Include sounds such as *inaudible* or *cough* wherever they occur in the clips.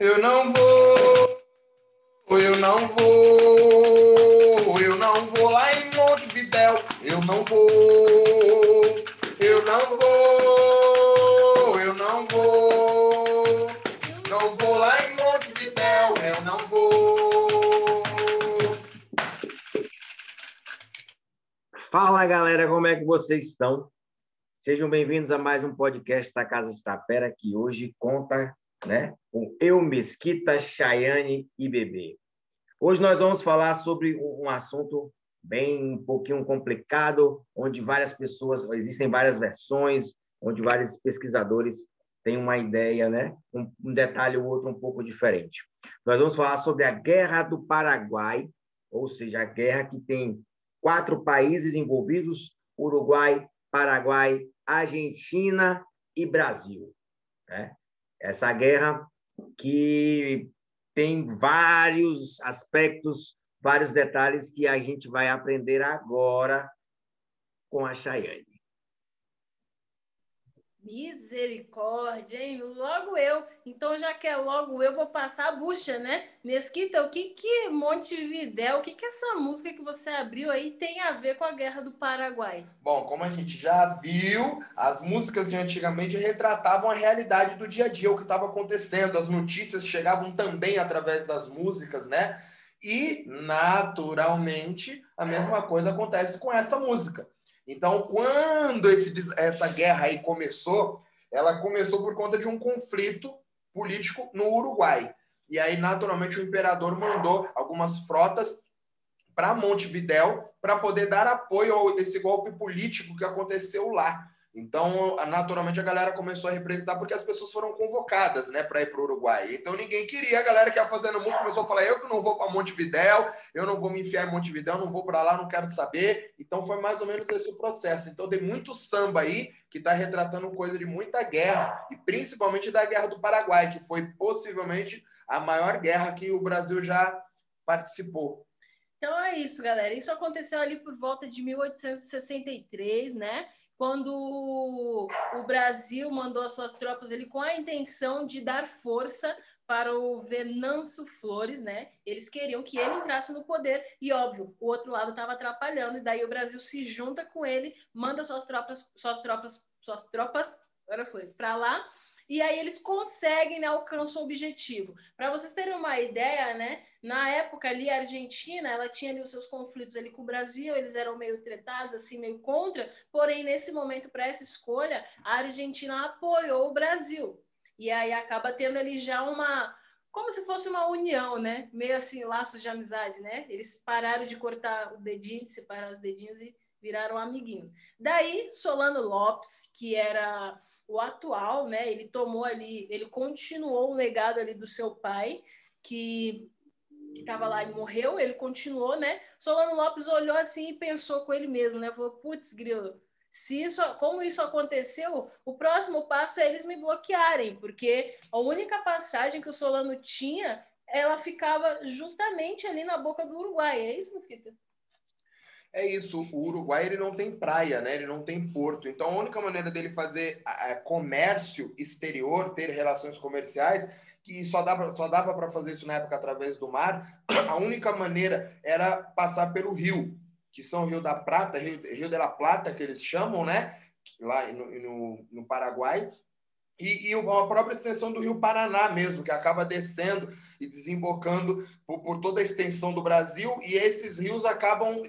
Eu não vou, eu não vou, eu não vou lá em Montevidéu, eu não vou, eu não vou, eu não vou, não vou lá em Montevidéu, eu não vou. Fala galera, como é que vocês estão? Sejam bem-vindos a mais um podcast da Casa de Tapera, que hoje conta né, com eu, Mesquita, Chayane e Bebê. Hoje nós vamos falar sobre um assunto bem um pouquinho complicado, onde várias pessoas, existem várias versões, onde vários pesquisadores têm uma ideia, né, um, um detalhe ou outro um pouco diferente. Nós vamos falar sobre a Guerra do Paraguai, ou seja, a guerra que tem quatro países envolvidos: Uruguai, Paraguai, Argentina e Brasil. Né? Essa guerra que tem vários aspectos, vários detalhes que a gente vai aprender agora com a Chayane. Misericórdia, hein? Logo eu. Então, já que é logo eu, vou passar a bucha, né? Mesquita, o que que Montevidéu, o que que essa música que você abriu aí tem a ver com a Guerra do Paraguai? Bom, como a gente já viu, as músicas de antigamente retratavam a realidade do dia a dia, o que estava acontecendo, as notícias chegavam também através das músicas, né? E, naturalmente, a mesma coisa acontece com essa música. Então, quando esse, essa guerra aí começou, ela começou por conta de um conflito político no Uruguai. E aí, naturalmente, o imperador mandou algumas frotas para Montevidéu para poder dar apoio a esse golpe político que aconteceu lá. Então, naturalmente, a galera começou a representar porque as pessoas foram convocadas, né, para ir para o Uruguai. Então, ninguém queria. A galera que ia fazendo música começou a falar: eu que não vou para Montevidéu, eu não vou me enfiar em Montevidéu, não vou para lá, não quero saber. Então, foi mais ou menos esse o processo. Então, tem muito samba aí que está retratando coisa de muita guerra, e principalmente da Guerra do Paraguai, que foi possivelmente a maior guerra que o Brasil já participou. Então é isso, galera. Isso aconteceu ali por volta de 1863, né? Quando o Brasil mandou as suas tropas ele com a intenção de dar força para o Venâncio Flores, né? Eles queriam que ele entrasse no poder e óbvio, o outro lado estava atrapalhando e daí o Brasil se junta com ele, manda suas tropas, suas tropas, suas tropas, agora foi para lá e aí eles conseguem, né, alcançam o objetivo. Para vocês terem uma ideia, né, na época ali a Argentina, ela tinha ali os seus conflitos ali com o Brasil, eles eram meio tretados, assim, meio contra, porém nesse momento para essa escolha, a Argentina apoiou o Brasil. E aí acaba tendo ali já uma como se fosse uma união, né? Meio assim, laços de amizade, né? Eles pararam de cortar o dedinho, separar os dedinhos e viraram amiguinhos. Daí, Solano Lopes, que era o atual, né? Ele tomou ali, ele continuou o legado ali do seu pai, que estava lá e morreu, ele continuou, né? Solano Lopes olhou assim e pensou com ele mesmo, né? Falou, putz, grilo, se isso, como isso aconteceu, o próximo passo é eles me bloquearem, porque a única passagem que o Solano tinha, ela ficava justamente ali na boca do Uruguai. É isso, Mosquita? É isso, o Uruguai ele não tem praia, né? Ele não tem porto. Então a única maneira dele fazer comércio exterior, ter relações comerciais, que só dava só dava para fazer isso na época através do mar, a única maneira era passar pelo rio, que são o Rio da Prata, Rio, rio de la Plata que eles chamam, né? Lá no, no, no Paraguai, e, e a própria extensão do Rio Paraná mesmo, que acaba descendo e desembocando por, por toda a extensão do Brasil, e esses rios acabam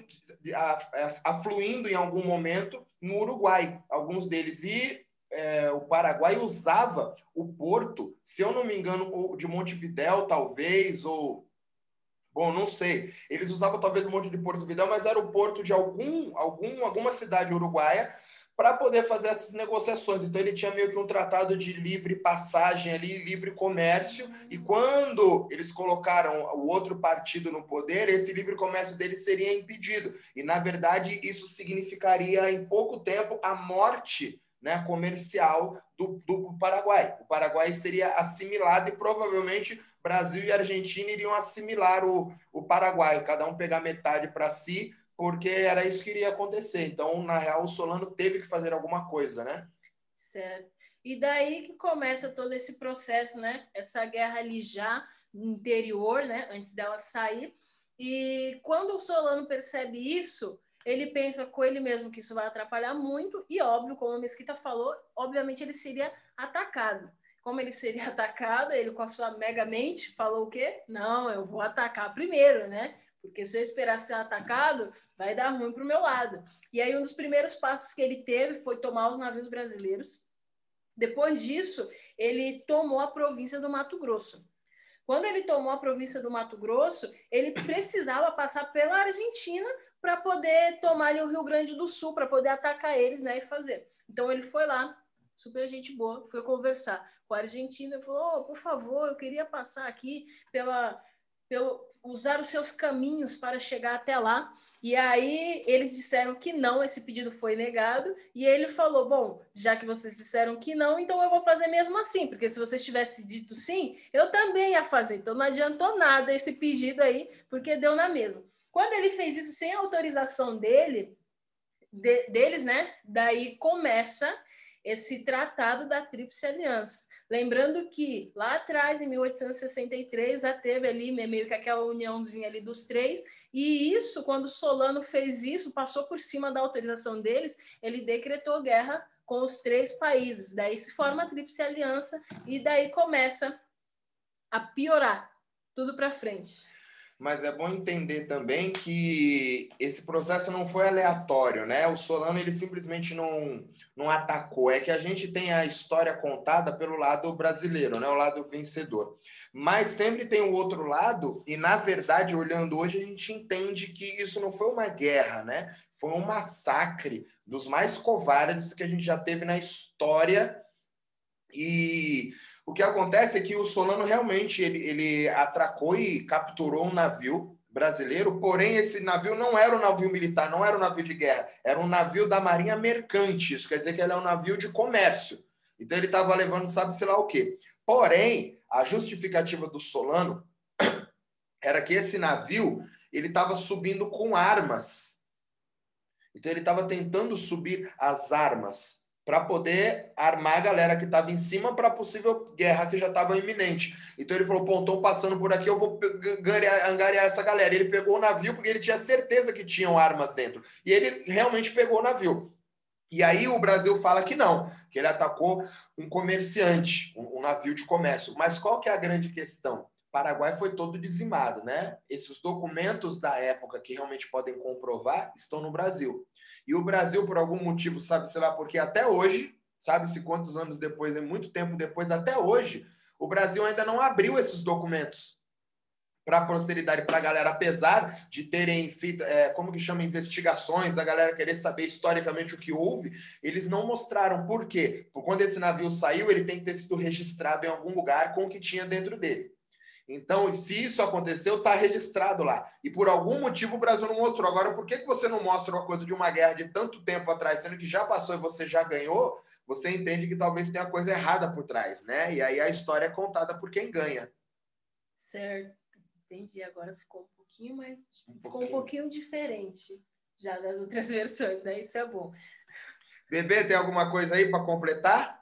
afluindo em algum momento no Uruguai, alguns deles. E é, o Paraguai usava o porto, se eu não me engano, de Montevidéu, talvez, ou. Bom, não sei. Eles usavam talvez o Monte de Porto Vidal, mas era o porto de algum, algum, alguma cidade uruguaia para poder fazer essas negociações. Então ele tinha meio que um tratado de livre passagem ali, livre comércio, e quando eles colocaram o outro partido no poder, esse livre comércio dele seria impedido. E na verdade isso significaria em pouco tempo a morte né, comercial do, do Paraguai. O Paraguai seria assimilado e provavelmente Brasil e Argentina iriam assimilar o, o Paraguai, cada um pegar metade para si porque era isso que iria acontecer. Então, na real, o Solano teve que fazer alguma coisa, né? Certo. E daí que começa todo esse processo, né? Essa guerra ali já no interior, né? Antes dela sair. E quando o Solano percebe isso, ele pensa com ele mesmo que isso vai atrapalhar muito, e óbvio, como a Mesquita falou, obviamente ele seria atacado. Como ele seria *laughs* atacado, ele com a sua mega mente falou o quê? Não, eu vou atacar primeiro, né? Porque se eu esperar ser atacado, vai dar ruim para o meu lado. E aí, um dos primeiros passos que ele teve foi tomar os navios brasileiros. Depois disso, ele tomou a província do Mato Grosso. Quando ele tomou a província do Mato Grosso, ele precisava passar pela Argentina para poder tomar ali o Rio Grande do Sul, para poder atacar eles né, e fazer. Então, ele foi lá, super gente boa, foi conversar com a Argentina e falou: oh, por favor, eu queria passar aqui pela, pelo, usar os seus caminhos para chegar até lá. E aí eles disseram que não, esse pedido foi negado. E ele falou: Bom, já que vocês disseram que não, então eu vou fazer mesmo assim, porque se vocês tivessem dito sim, eu também ia fazer. Então não adiantou nada esse pedido aí, porque deu na mesma. Quando ele fez isso sem autorização dele, de, deles, né? Daí começa esse tratado da Tríplice Aliança. Lembrando que lá atrás, em 1863, já teve ali meio que aquela uniãozinha ali dos três, e isso, quando Solano fez isso, passou por cima da autorização deles, ele decretou guerra com os três países. Daí se forma a Tríplice Aliança e daí começa a piorar tudo para frente mas é bom entender também que esse processo não foi aleatório, né? O Solano ele simplesmente não, não atacou. É que a gente tem a história contada pelo lado brasileiro, né? O lado vencedor. Mas sempre tem o outro lado, e na verdade, olhando hoje, a gente entende que isso não foi uma guerra, né? Foi um massacre dos mais covardes que a gente já teve na história. E o que acontece é que o Solano realmente ele, ele atracou e capturou um navio brasileiro, porém esse navio não era um navio militar, não era um navio de guerra, era um navio da marinha mercante, isso quer dizer que ele é um navio de comércio. Então ele estava levando sabe-se lá o quê. Porém, a justificativa do Solano *coughs* era que esse navio ele estava subindo com armas. Então ele estava tentando subir as armas para poder armar a galera que estava em cima para a possível guerra que já estava iminente. Então ele falou: Pô, estão passando por aqui, eu vou angariar essa galera. Ele pegou o navio porque ele tinha certeza que tinham armas dentro. E ele realmente pegou o navio. E aí o Brasil fala que não, que ele atacou um comerciante, um, um navio de comércio. Mas qual que é a grande questão? Paraguai foi todo dizimado, né? Esses documentos da época que realmente podem comprovar estão no Brasil. E o Brasil, por algum motivo, sabe, sei lá, porque até hoje, sabe-se quantos anos depois, é muito tempo depois, até hoje, o Brasil ainda não abriu esses documentos para a posteridade, para a galera, apesar de terem feito, é, como que chama, investigações, a galera querer saber historicamente o que houve, eles não mostraram por quê. Porque quando esse navio saiu, ele tem que ter sido registrado em algum lugar com o que tinha dentro dele. Então, se isso aconteceu, está registrado lá. E por algum motivo o Brasil não mostrou. Agora, por que, que você não mostra uma coisa de uma guerra de tanto tempo atrás, sendo que já passou e você já ganhou? Você entende que talvez tenha coisa errada por trás, né? E aí a história é contada por quem ganha. Certo, entendi. Agora ficou um pouquinho mais. Um ficou pouquinho. um pouquinho diferente já das outras *laughs* versões, né? Isso é bom. Bebê, tem alguma coisa aí para completar?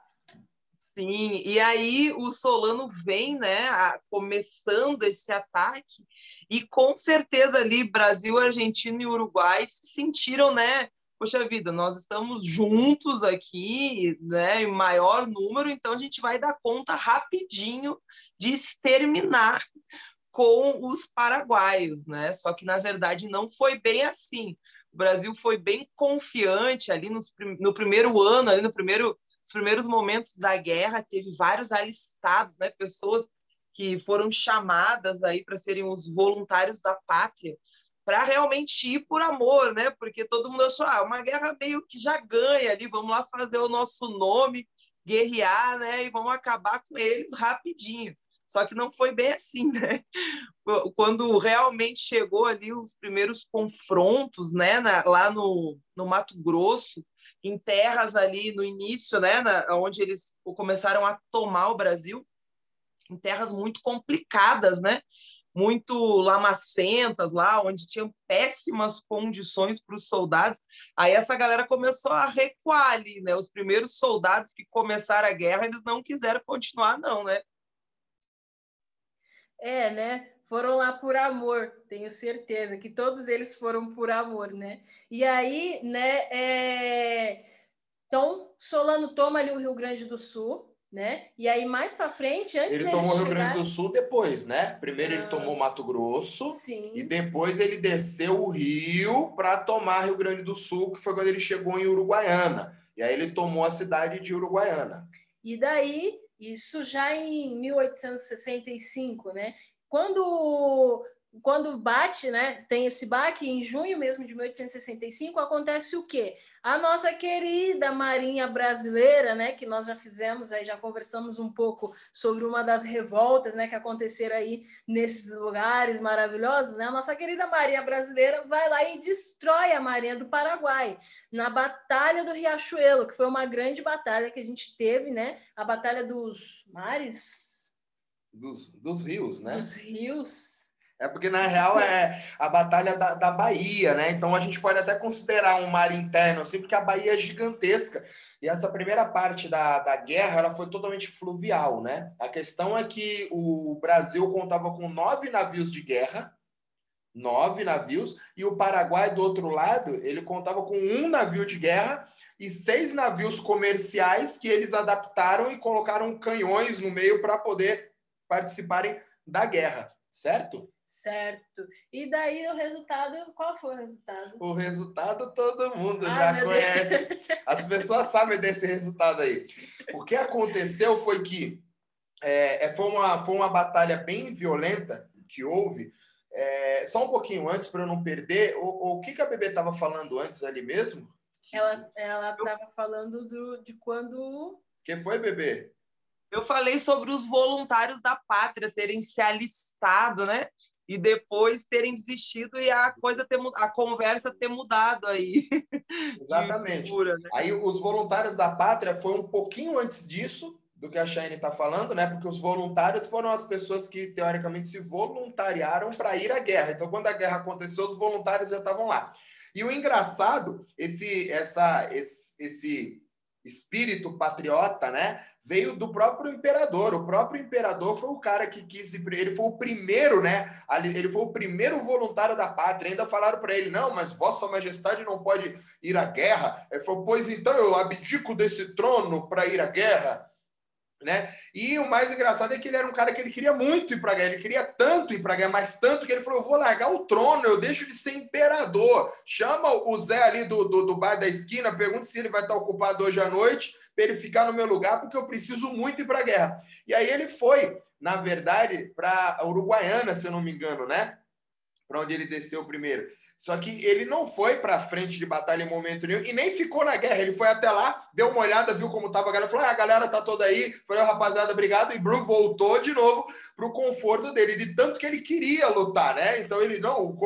Sim, e aí o Solano vem, né, começando esse ataque, e com certeza ali Brasil, Argentina e Uruguai se sentiram, né, poxa vida, nós estamos juntos aqui, né, em maior número, então a gente vai dar conta rapidinho de exterminar com os paraguaios, né? Só que na verdade não foi bem assim. O Brasil foi bem confiante ali nos, no primeiro ano, ali no primeiro nos primeiros momentos da guerra, teve vários alistados, né, pessoas que foram chamadas aí para serem os voluntários da pátria, para realmente ir por amor, né? Porque todo mundo achou, ah, uma guerra meio que já ganha ali, vamos lá fazer o nosso nome, guerrear, né? E vamos acabar com eles rapidinho. Só que não foi bem assim, né? Quando realmente chegou ali os primeiros confrontos, né, na, lá no, no Mato Grosso, em terras ali no início, né, na, onde eles começaram a tomar o Brasil, em terras muito complicadas, né? muito lamacentas lá, onde tinham péssimas condições para os soldados. Aí essa galera começou a recuar ali, né? Os primeiros soldados que começaram a guerra, eles não quiseram continuar, não, né? É, né? Foram lá por amor, tenho certeza que todos eles foram por amor, né? E aí, né? É... Então, Solano toma ali o Rio Grande do Sul, né? E aí mais para frente, antes ele tomou o Rio Grande do Sul depois, né? Primeiro ah, ele tomou Mato Grosso sim. e depois ele desceu o Rio para tomar Rio Grande do Sul, que foi quando ele chegou em Uruguaiana. E aí ele tomou a cidade de Uruguaiana. E daí, isso já em 1865, né? Quando quando bate, né, tem esse baque, em junho mesmo de 1865, acontece o quê? A nossa querida Marinha Brasileira, né, que nós já fizemos, aí já conversamos um pouco sobre uma das revoltas, né, que aconteceram aí nesses lugares maravilhosos, né? A nossa querida Marinha Brasileira vai lá e destrói a Marinha do Paraguai na Batalha do Riachuelo, que foi uma grande batalha que a gente teve, né? A Batalha dos Mares, dos, dos rios, né? Dos rios, é porque, na real, é a batalha da, da Bahia, né? Então, a gente pode até considerar um mar interno, assim, porque a Bahia é gigantesca. E essa primeira parte da, da guerra, ela foi totalmente fluvial, né? A questão é que o Brasil contava com nove navios de guerra, nove navios, e o Paraguai, do outro lado, ele contava com um navio de guerra e seis navios comerciais que eles adaptaram e colocaram canhões no meio para poder participarem da guerra, certo? Certo. E daí o resultado, qual foi o resultado? O resultado todo mundo ah, já conhece. Deus. *laughs* As pessoas sabem desse resultado aí. O que aconteceu foi que é, é, foi, uma, foi uma batalha bem violenta que houve. É, só um pouquinho antes, para eu não perder, o, o que, que a bebê estava falando antes ali mesmo? Ela estava falando do, de quando. que foi, bebê? Eu falei sobre os voluntários da pátria terem se alistado, né? e depois terem desistido e a coisa ter a conversa ter mudado aí. *laughs* Exatamente. Figura, né? Aí os voluntários da pátria foi um pouquinho antes disso do que a Shane está falando, né? Porque os voluntários foram as pessoas que teoricamente se voluntariaram para ir à guerra. Então, quando a guerra aconteceu, os voluntários já estavam lá. E o engraçado, esse, essa, esse, esse espírito patriota, né? Veio do próprio imperador. O próprio imperador foi o cara que quis, ele foi o primeiro, né? Ele foi o primeiro voluntário da pátria. Ainda falaram para ele: não, mas Vossa Majestade não pode ir à guerra. Ele falou: pois então eu abdico desse trono para ir à guerra. Né? E o mais engraçado é que ele era um cara que ele queria muito ir para a guerra, ele queria tanto ir para a guerra, mas tanto que ele falou: eu vou largar o trono, eu deixo de ser imperador. Chama o Zé ali do, do, do bar da esquina, pergunta se ele vai estar ocupado hoje à noite, para ele ficar no meu lugar, porque eu preciso muito ir para a guerra. E aí ele foi, na verdade, para Uruguaiana, se eu não me engano, né? Para onde ele desceu primeiro. Só que ele não foi para frente de batalha em momento nenhum e nem ficou na guerra. Ele foi até lá, deu uma olhada, viu como estava a galera, falou: ah, a galera tá toda aí. Falei, rapaziada, obrigado. E Bru voltou de novo para o conforto dele, de tanto que ele queria lutar, né? Então ele, não, o,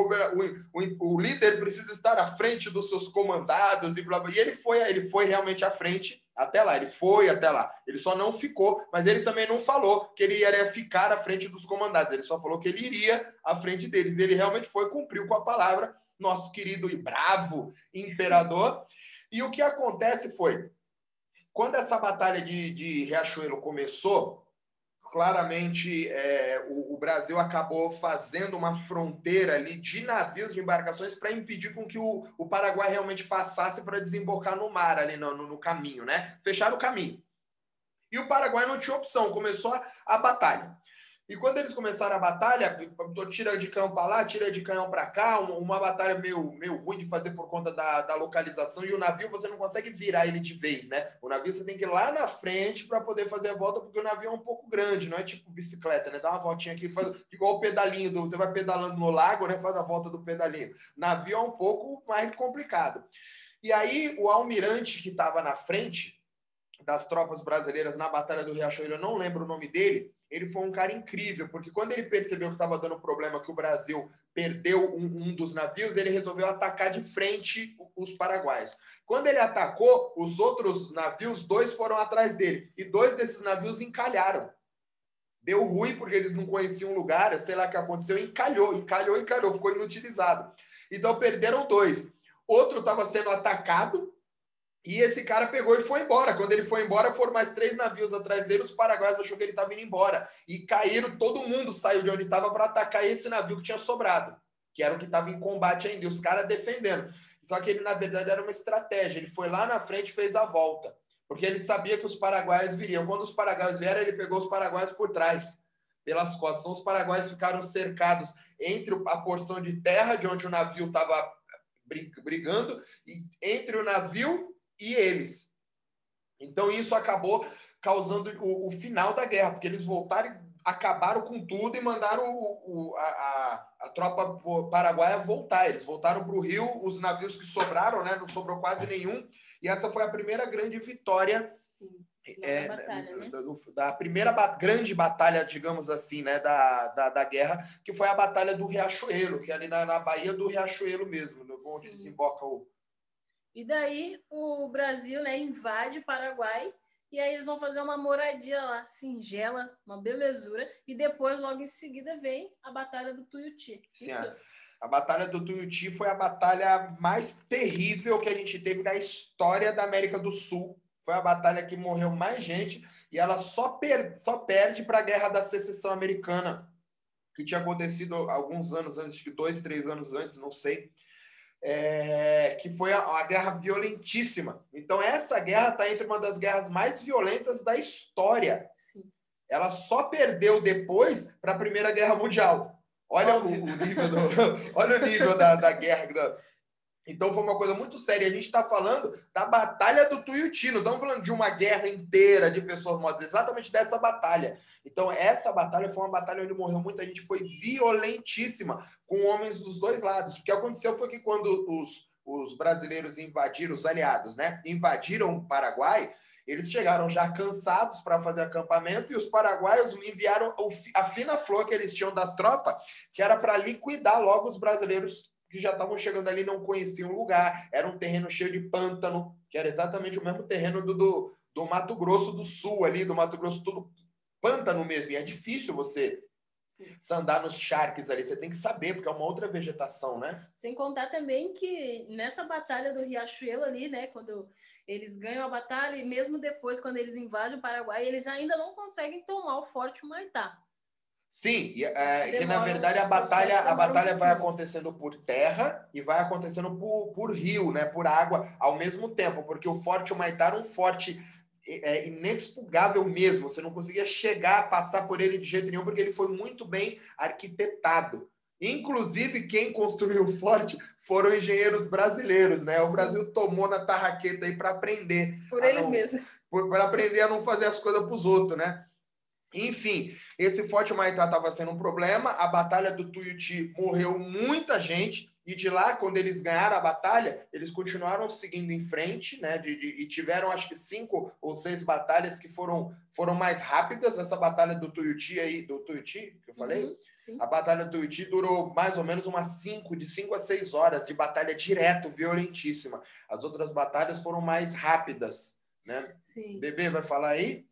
o, o, líder precisa estar à frente dos seus comandados e blá, blá. E ele foi, ele foi realmente à frente até lá, ele foi até lá. Ele só não ficou, mas ele também não falou que ele iria ficar à frente dos comandados. Ele só falou que ele iria à frente deles. Ele realmente foi, cumpriu com a palavra nosso querido e bravo imperador. E o que acontece foi, quando essa batalha de, de Riachuelo começou, claramente é, o, o, Brasil acabou fazendo uma fronteira ali de navios, de embarcações, para impedir com que o, o Paraguai realmente passasse para desembocar no mar, ali no, no, no caminho, né? Fecharam o caminho. E o Paraguai não tinha opção, começou a, a batalha. E quando eles começaram a batalha, tira de canhão para lá, tira de canhão para cá, uma, batalha meio, meio ruim de fazer por conta da, da localização. E o navio você não consegue virar ele de vez, né? O navio você tem que ir lá na frente para poder fazer a volta, porque o navio é um pouco grande, não é tipo bicicleta, né? Dá uma voltinha aqui, faz igual o pedalinho, do, você vai pedalando no lago, né? Faz a volta do pedalinho. Navio é um pouco mais complicado. E aí o almirante que estava na frente das tropas brasileiras na Batalha do Riachuelo, eu não lembro o nome dele, ele foi um cara incrível, porque quando ele percebeu que estava dando problema, que o Brasil perdeu um, um, dos navios, ele resolveu atacar de frente os paraguaios. Quando ele atacou, os outros navios, dois foram atrás dele, e dois desses navios encalharam. Deu ruim porque eles não conheciam o lugar, sei lá o que aconteceu, encalhou, encalhou, encalhou, ficou inutilizado. Então perderam dois. Outro estava sendo atacado e esse cara pegou e foi embora. Quando ele foi embora, foram mais três navios atrás dele. Os paraguaios achou que ele estava indo embora e caíram. Todo mundo saiu de onde estava para atacar esse navio que tinha sobrado, que era o que estava em combate ainda. E os caras defendendo. Só que ele, na verdade, era uma estratégia. Ele foi lá na frente e fez a volta porque ele sabia que os paraguaios viriam. Quando os paraguaios vieram, ele pegou os paraguaios por trás, pelas costas. Então, os paraguaios ficaram cercados entre a porção de terra de onde o navio estava brigando e entre o navio e eles. Então, isso acabou causando o, o final da guerra, porque eles voltaram e acabaram com tudo e mandaram o, o, a, a, tropa paraguaia voltar. Eles voltaram para o Rio, os navios que sobraram, né? Não sobrou quase nenhum. E essa foi a primeira grande vitória. É, batalha, né? da primeira grande batalha, digamos assim, né, da, da, da, guerra, que foi a Batalha do Riachuelo, que é ali na, na Baía do Riachuelo mesmo, onde Sim. desemboca o. E daí o Brasil né, invade o Paraguai e aí eles vão fazer uma moradia lá, singela, uma belezura, e depois, logo em seguida, vem a Batalha do Tuiuti. Sim, Isso. A Batalha do Tuiuti foi a batalha mais terrível que a gente teve na história da América do Sul. Foi a batalha que morreu mais gente e ela só, per só perde para a Guerra da Secessão Americana, que tinha acontecido alguns anos antes, dois, três anos antes, não sei. É, que foi uma guerra violentíssima. Então, essa guerra está entre uma das guerras mais violentas da história. Sim. Ela só perdeu depois para a Primeira Guerra Mundial. Olha o, o nível, do, *laughs* olha o nível da, da guerra. Então foi uma coisa muito séria. A gente está falando da batalha do Tuiuti, não estamos falando de uma guerra inteira de pessoas mortas, exatamente dessa batalha. Então essa batalha foi uma batalha onde morreu muita gente, foi violentíssima, com homens dos dois lados. O que aconteceu foi que quando os, os brasileiros invadiram, os aliados, né, invadiram o Paraguai, eles chegaram já cansados para fazer acampamento e os paraguaios enviaram a fina flor que eles tinham da tropa, que era para liquidar logo os brasileiros que já estavam chegando ali não conheciam o lugar. Era um terreno cheio de pântano, que era exatamente o mesmo terreno do, do, do Mato Grosso do Sul, ali, do Mato Grosso, tudo pântano mesmo. E é difícil você andar nos charques ali, você tem que saber, porque é uma outra vegetação, né? Sem contar também que nessa batalha do Riachuelo ali, né, quando eles ganham a batalha e mesmo depois, quando eles invadem o Paraguai, eles ainda não conseguem tomar o Forte Humaitá. Sim, e, é, que na verdade a batalha, a batalha vai acontecendo por terra e vai acontecendo por, por rio, né, por água, ao mesmo tempo, porque o Forte Humaitá era um forte é, inexpugável mesmo, você não conseguia chegar, passar por ele de jeito nenhum, porque ele foi muito bem arquitetado. Inclusive, quem construiu o forte foram engenheiros brasileiros, né? O Sim. Brasil tomou na tarraqueta aí para aprender. Por eles não, mesmos. Para aprender a não fazer as coisas para os outros, né? Enfim, esse Forte Maitá estava sendo um problema. A Batalha do Tuiuti morreu muita gente. E de lá, quando eles ganharam a batalha, eles continuaram seguindo em frente, né? De, de, e tiveram acho que cinco ou seis batalhas que foram, foram mais rápidas. Essa batalha do Tuiuti aí, do Tuiuti, que eu falei, uhum, a batalha do Tuiuti durou mais ou menos umas cinco, de cinco a seis horas de batalha direto, violentíssima. As outras batalhas foram mais rápidas, né? Sim. Bebê vai falar aí?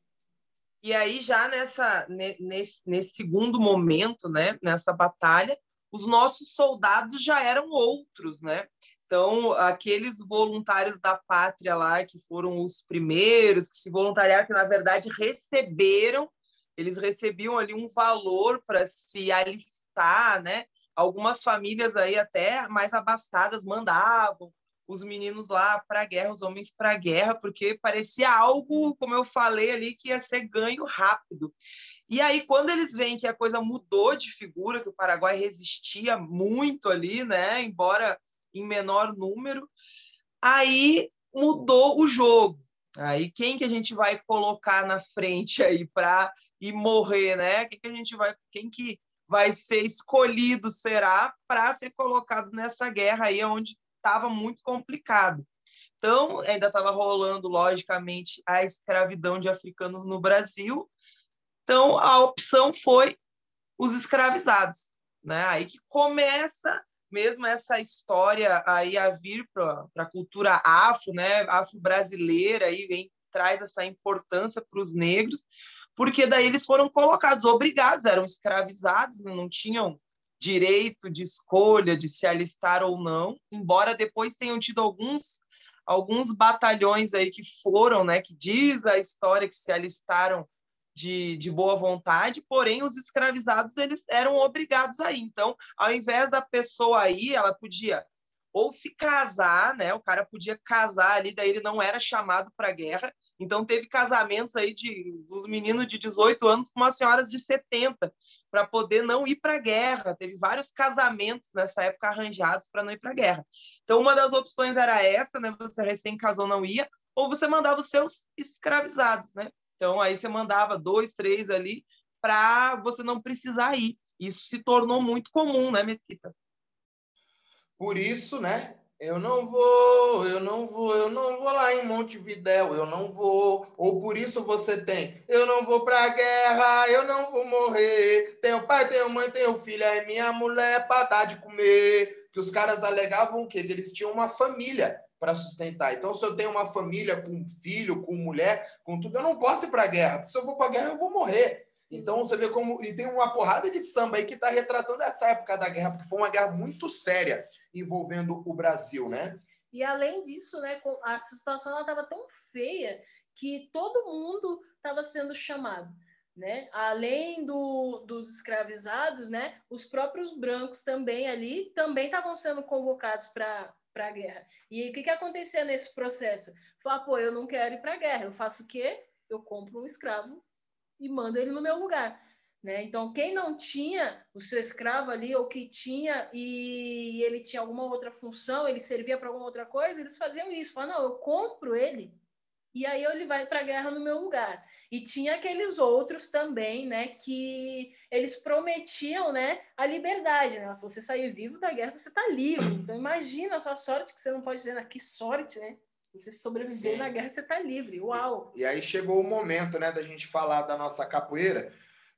E aí já nessa nesse, nesse segundo momento, né, nessa batalha, os nossos soldados já eram outros, né? Então, aqueles voluntários da pátria lá, que foram os primeiros que se voluntariaram, que na verdade receberam, eles recebiam ali um valor para se alistar, né? Algumas famílias aí até mais abastadas mandavam os meninos lá para a guerra, os homens para a guerra, porque parecia algo, como eu falei ali, que ia ser ganho rápido. E aí, quando eles veem que a coisa mudou de figura, que o Paraguai resistia muito ali, né, embora em menor número, aí mudou o jogo. Aí quem que a gente vai colocar na frente aí para ir morrer, né? Quem que a gente vai, quem que vai ser escolhido será para ser colocado nessa guerra aí onde estava muito complicado. Então, ainda estava rolando, logicamente, a escravidão de africanos no Brasil, então, a opção foi os escravizados, né? Aí que começa mesmo essa história aí a vir para a cultura afro, né? Afro-brasileira, aí vem traz essa importância para os negros, porque daí eles foram colocados, obrigados, eram escravizados, não tinham direito de escolha de se alistar ou não, embora depois tenham tido alguns alguns batalhões aí que foram, né, que diz a história que se alistaram de, de boa vontade, porém os escravizados eles eram obrigados a ir. Então, ao invés da pessoa ir, ela podia ou se casar, né? O cara podia casar ali, daí ele não era chamado para a guerra. Então teve casamentos aí de dos meninos de 18 anos com umas senhoras de 70 para poder não ir para a guerra. Teve vários casamentos nessa época arranjados para não ir para a guerra. Então uma das opções era essa, né? Você recém casou não ia, ou você mandava os seus escravizados, né? Então aí você mandava dois, três ali para você não precisar ir. Isso se tornou muito comum, né, Mesquita? Por isso, né? Eu não vou, eu não vou, eu não vou lá em Montevidéu, eu não vou. Ou por isso você tem, eu não vou pra guerra, eu não vou morrer. Tenho pai, tenho mãe, tenho filha, é minha mulher pra dar de comer. Que os caras alegavam? Que eles tinham uma família para sustentar. Então, se eu tenho uma família com filho, com mulher, com tudo, eu não posso ir para a guerra, porque se eu for para a guerra, eu vou morrer. Sim. Então, você vê como. E tem uma porrada de samba aí que está retratando essa época da guerra, porque foi uma guerra muito séria envolvendo o Brasil, né? E além disso, né, a situação estava tão feia que todo mundo estava sendo chamado. Né? Além do, dos escravizados, né, os próprios brancos também ali também estavam sendo convocados para para a guerra. E o que, que acontecia nesse processo? Falar, pô, eu não quero ir para a guerra. Eu faço o quê? Eu compro um escravo e mando ele no meu lugar. Né? Então, quem não tinha o seu escravo ali, ou que tinha e ele tinha alguma outra função, ele servia para alguma outra coisa, eles faziam isso. Falaram, não, eu compro ele e aí ele vai para a guerra no meu lugar. E tinha aqueles outros também, né, que eles prometiam, né, a liberdade, né? Se você sair vivo da guerra, você está livre. Então imagina a sua sorte que você não pode dizer, ah, que sorte, né? Você sobreviver Sim. na guerra, você está livre. Uau. E, e aí chegou o momento, né, da gente falar da nossa capoeira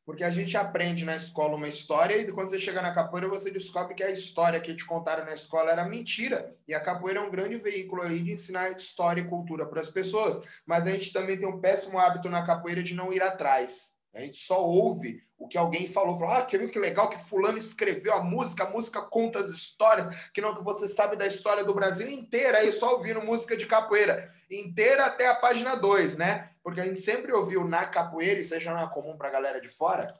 porque a gente aprende na escola uma história e quando você chega na capoeira você descobre que a história que te contaram na escola era mentira. E a capoeira é um grande veículo ali de ensinar história e cultura para as pessoas. Mas a gente também tem um péssimo hábito na capoeira de não ir atrás. A gente só ouve o que alguém falou. Falou, ah, que viu que legal que fulano escreveu a música, a música conta as histórias, que não que você sabe da história do Brasil inteira aí, só ouvindo música de capoeira. Inteira até a página 2, né? Porque a gente sempre ouviu na capoeira, e seja não é comum para a galera de fora,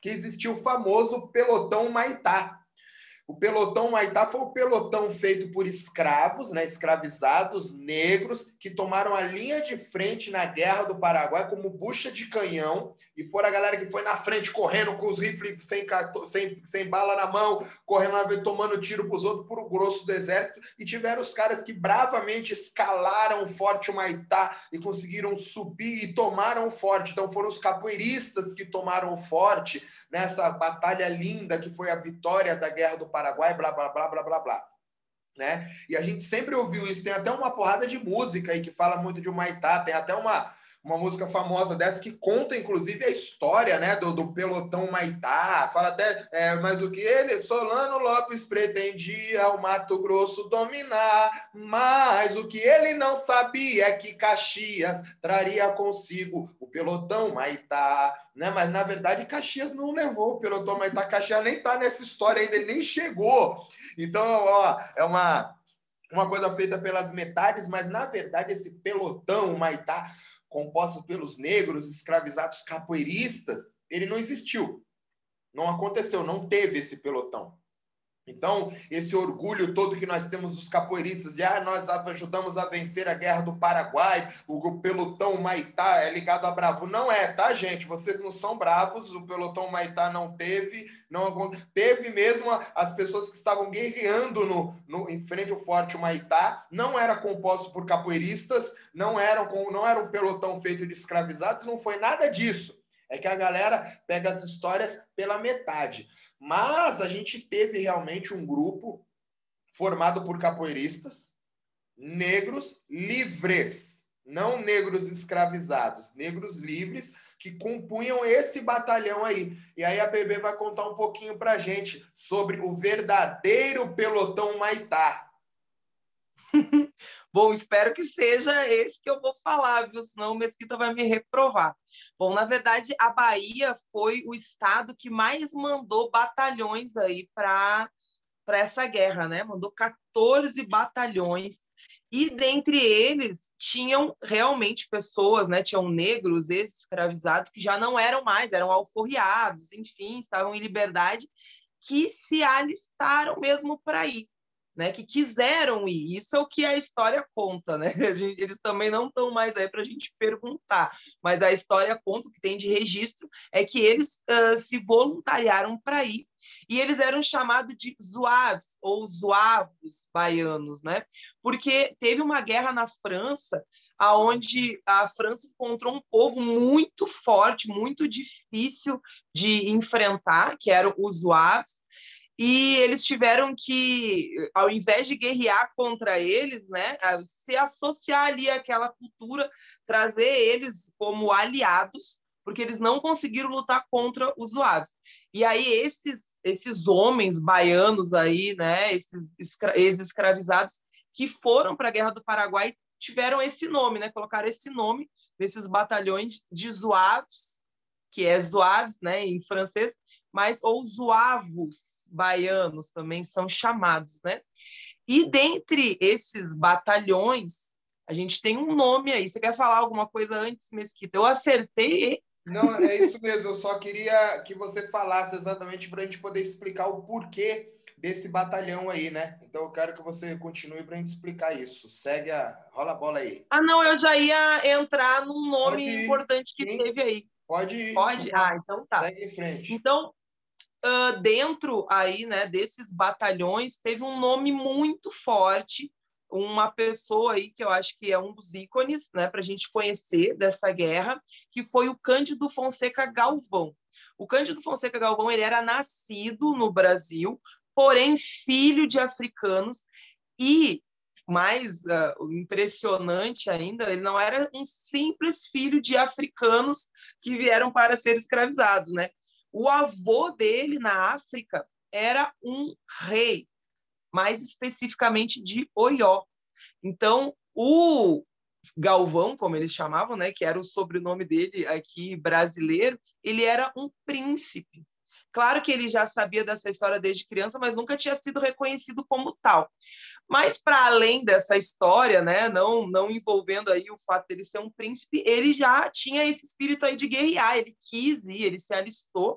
que existia o famoso pelotão Maitá. O pelotão Maitá foi o pelotão feito por escravos, né, escravizados negros, que tomaram a linha de frente na Guerra do Paraguai como bucha de canhão, e foram a galera que foi na frente correndo com os rifles sem, sem, sem bala na mão, correndo lá, tomando tiro para os outros por o grosso do exército, e tiveram os caras que bravamente escalaram o Forte Maitá e conseguiram subir e tomaram o forte. Então foram os capoeiristas que tomaram o forte nessa batalha linda que foi a vitória da Guerra do Paraguai, blá, blá, blá, blá, blá, blá. Né? E a gente sempre ouviu isso. Tem até uma porrada de música aí que fala muito de Humaitá, tem até uma, uma música famosa dessa que conta, inclusive, a história né, do, do pelotão Maitá. Fala até, é, mas o que ele, Solano Lopes, pretendia o Mato Grosso dominar, mas o que ele não sabia é que Caxias traria consigo o pelotão Maitá. Né? Mas, na verdade, Caxias não levou o pelotão Maitá. Caxias nem está nessa história ainda, ele nem chegou. Então, ó, é uma uma coisa feita pelas metades, mas na verdade esse pelotão Maitá composta pelos negros escravizados capoeiristas, ele não existiu. Não aconteceu, não teve esse pelotão. Então, esse orgulho todo que nós temos dos capoeiristas, de ah, nós ajudamos a vencer a guerra do Paraguai, o pelotão Maitá é ligado a Bravo. Não é, tá, gente? Vocês não são bravos, o pelotão Maitá não teve, não teve mesmo as pessoas que estavam guerreando no, no, em frente ao Forte Maitá, não era composto por capoeiristas, não era, não era um pelotão feito de escravizados, não foi nada disso. É que a galera pega as histórias pela metade. Mas a gente teve realmente um grupo formado por capoeiristas, negros livres, não negros escravizados, negros livres que compunham esse batalhão aí. E aí a BB vai contar um pouquinho pra gente sobre o verdadeiro pelotão Maitá. *laughs* Bom, espero que seja esse que eu vou falar, viu? Senão o Mesquita vai me reprovar. Bom, na verdade, a Bahia foi o estado que mais mandou batalhões aí para essa guerra, né? Mandou 14 batalhões e dentre eles tinham realmente pessoas, né? Tinham negros, escravizados que já não eram mais, eram alforriados, enfim, estavam em liberdade, que se alistaram mesmo para ir né, que quiseram ir. Isso é o que a história conta, né? *laughs* Eles também não estão mais aí para a gente perguntar, mas a história conta, o que tem de registro é que eles uh, se voluntariaram para ir e eles eram chamados de zuaves ou zuavos baianos, né? Porque teve uma guerra na França, aonde a França encontrou um povo muito forte, muito difícil de enfrentar, que eram os zuaves, e eles tiveram que, ao invés de guerrear contra eles, né, se associar ali àquela cultura, trazer eles como aliados, porque eles não conseguiram lutar contra os Zuaves. E aí esses esses homens baianos aí, né, esses ex-escravizados que foram para a Guerra do Paraguai tiveram esse nome, né, colocaram esse nome desses batalhões de Zuaves, que é Zuaves, né, em francês, mas ou Zuavos, baianos também são chamados, né? E dentre esses batalhões, a gente tem um nome aí. Você quer falar alguma coisa antes, Mesquita? Eu acertei. Não, é isso mesmo. Eu só queria que você falasse exatamente para a gente poder explicar o porquê desse batalhão aí, né? Então eu quero que você continue para a gente explicar isso. Segue a. Rola a bola aí. Ah, não, eu já ia entrar num nome importante que Sim. teve aí. Pode ir. Pode? Ah, então tá. Segue em frente. Então, uh, dentro aí, né, desses batalhões, teve um nome muito forte, uma pessoa aí que eu acho que é um dos ícones, né, para a gente conhecer dessa guerra, que foi o Cândido Fonseca Galvão. O Cândido Fonseca Galvão ele era nascido no Brasil, porém filho de africanos e mais uh, impressionante ainda, ele não era um simples filho de africanos que vieram para ser escravizados, né? O avô dele na África era um rei, mais especificamente de Oió. Então, o Galvão, como eles chamavam, né, que era o sobrenome dele aqui brasileiro, ele era um príncipe. Claro que ele já sabia dessa história desde criança, mas nunca tinha sido reconhecido como tal. Mas para além dessa história, né, não não envolvendo aí o fato dele ser um príncipe, ele já tinha esse espírito aí de guerrear, ele quis ir, ele se alistou,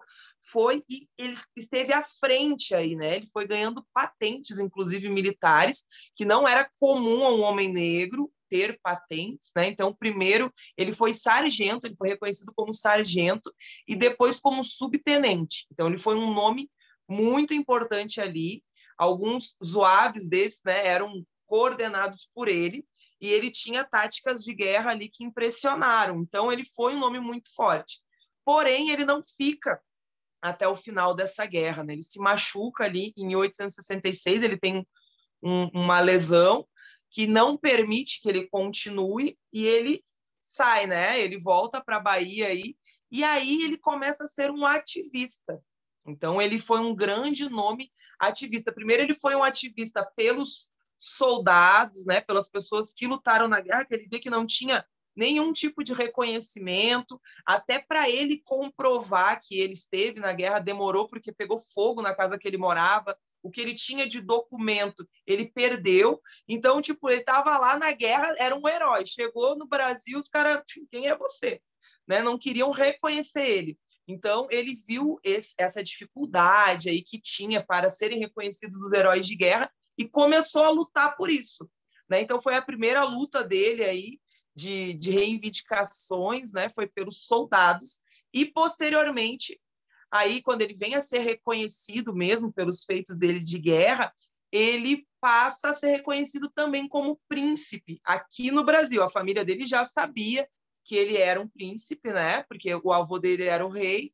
foi e ele esteve à frente aí, né? Ele foi ganhando patentes, inclusive militares, que não era comum a um homem negro ter patentes, né? Então, primeiro ele foi sargento, ele foi reconhecido como sargento e depois como subtenente. Então, ele foi um nome muito importante ali alguns zoaves desses né, eram coordenados por ele e ele tinha táticas de guerra ali que impressionaram. Então ele foi um nome muito forte. Porém, ele não fica até o final dessa guerra, né? Ele se machuca ali em 1866, ele tem um, uma lesão que não permite que ele continue e ele sai, né? Ele volta para a Bahia aí e aí ele começa a ser um ativista. Então ele foi um grande nome ativista. Primeiro, ele foi um ativista pelos soldados, né, pelas pessoas que lutaram na guerra, que ele vê que não tinha nenhum tipo de reconhecimento, até para ele comprovar que ele esteve na guerra demorou porque pegou fogo na casa que ele morava, o que ele tinha de documento, ele perdeu. Então, tipo, ele estava lá na guerra, era um herói. Chegou no Brasil, os caras, quem é você? Né? Não queriam reconhecer ele. Então, ele viu esse, essa dificuldade aí que tinha para serem reconhecidos os heróis de guerra e começou a lutar por isso. Né? Então, foi a primeira luta dele aí de, de reivindicações, né? foi pelos soldados, e posteriormente, aí quando ele vem a ser reconhecido mesmo pelos feitos dele de guerra, ele passa a ser reconhecido também como príncipe aqui no Brasil. A família dele já sabia que ele era um príncipe, né? Porque o avô dele era o rei.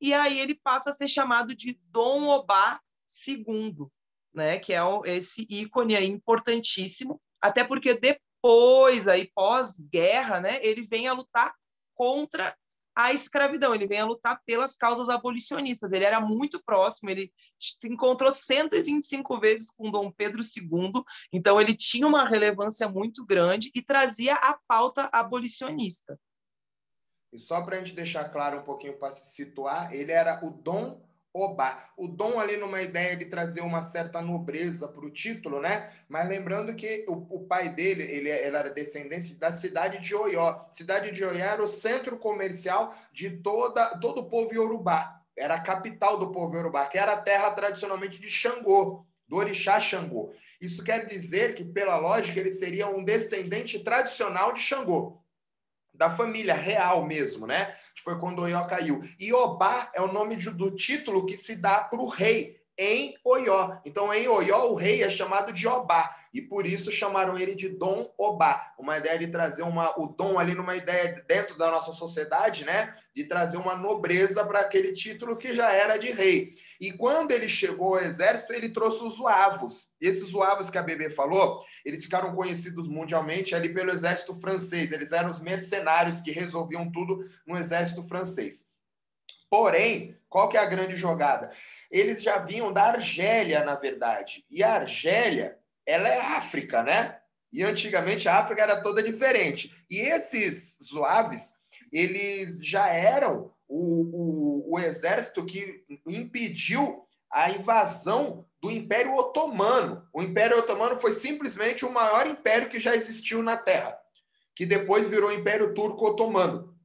E aí ele passa a ser chamado de Dom Obá II, né? Que é esse ícone aí importantíssimo, até porque depois aí pós-guerra, né? Ele vem a lutar contra a escravidão, ele vem a lutar pelas causas abolicionistas. Ele era muito próximo, ele se encontrou 125 vezes com Dom Pedro II, então ele tinha uma relevância muito grande e trazia a pauta abolicionista. E só para a gente deixar claro um pouquinho para se situar, ele era o Dom Obá. O dom ali numa ideia de trazer uma certa nobreza para o título, né? Mas lembrando que o, o pai dele, ele, ele, era descendente da cidade de Oió. Cidade de Oió era o centro comercial de toda, todo o povo iorubá. Era a capital do povo iorubá, que era a terra tradicionalmente de Xangô, do orixá Xangô. Isso quer dizer que, pela lógica, ele seria um descendente tradicional de Xangô da família real mesmo, né? Que foi quando Oió caiu. E Obá é o nome de, do título que se dá para o rei em Oió. Então, em Oió, o rei é chamado de Obá e por isso chamaram ele de Dom Obá. Uma ideia de trazer uma, o dom ali numa ideia dentro da nossa sociedade, né? De trazer uma nobreza para aquele título que já era de rei. E quando ele chegou ao exército, ele trouxe os zuavos. E esses zuavos que a Bebê falou, eles ficaram conhecidos mundialmente ali pelo exército francês. Eles eram os mercenários que resolviam tudo no exército francês. Porém, qual que é a grande jogada? Eles já vinham da Argélia, na verdade. E a Argélia ela é África, né? E antigamente a África era toda diferente. E esses zuaves, eles já eram o, o, o exército que impediu a invasão do Império Otomano. O Império Otomano foi simplesmente o maior império que já existiu na Terra, que depois virou Império Turco Otomano.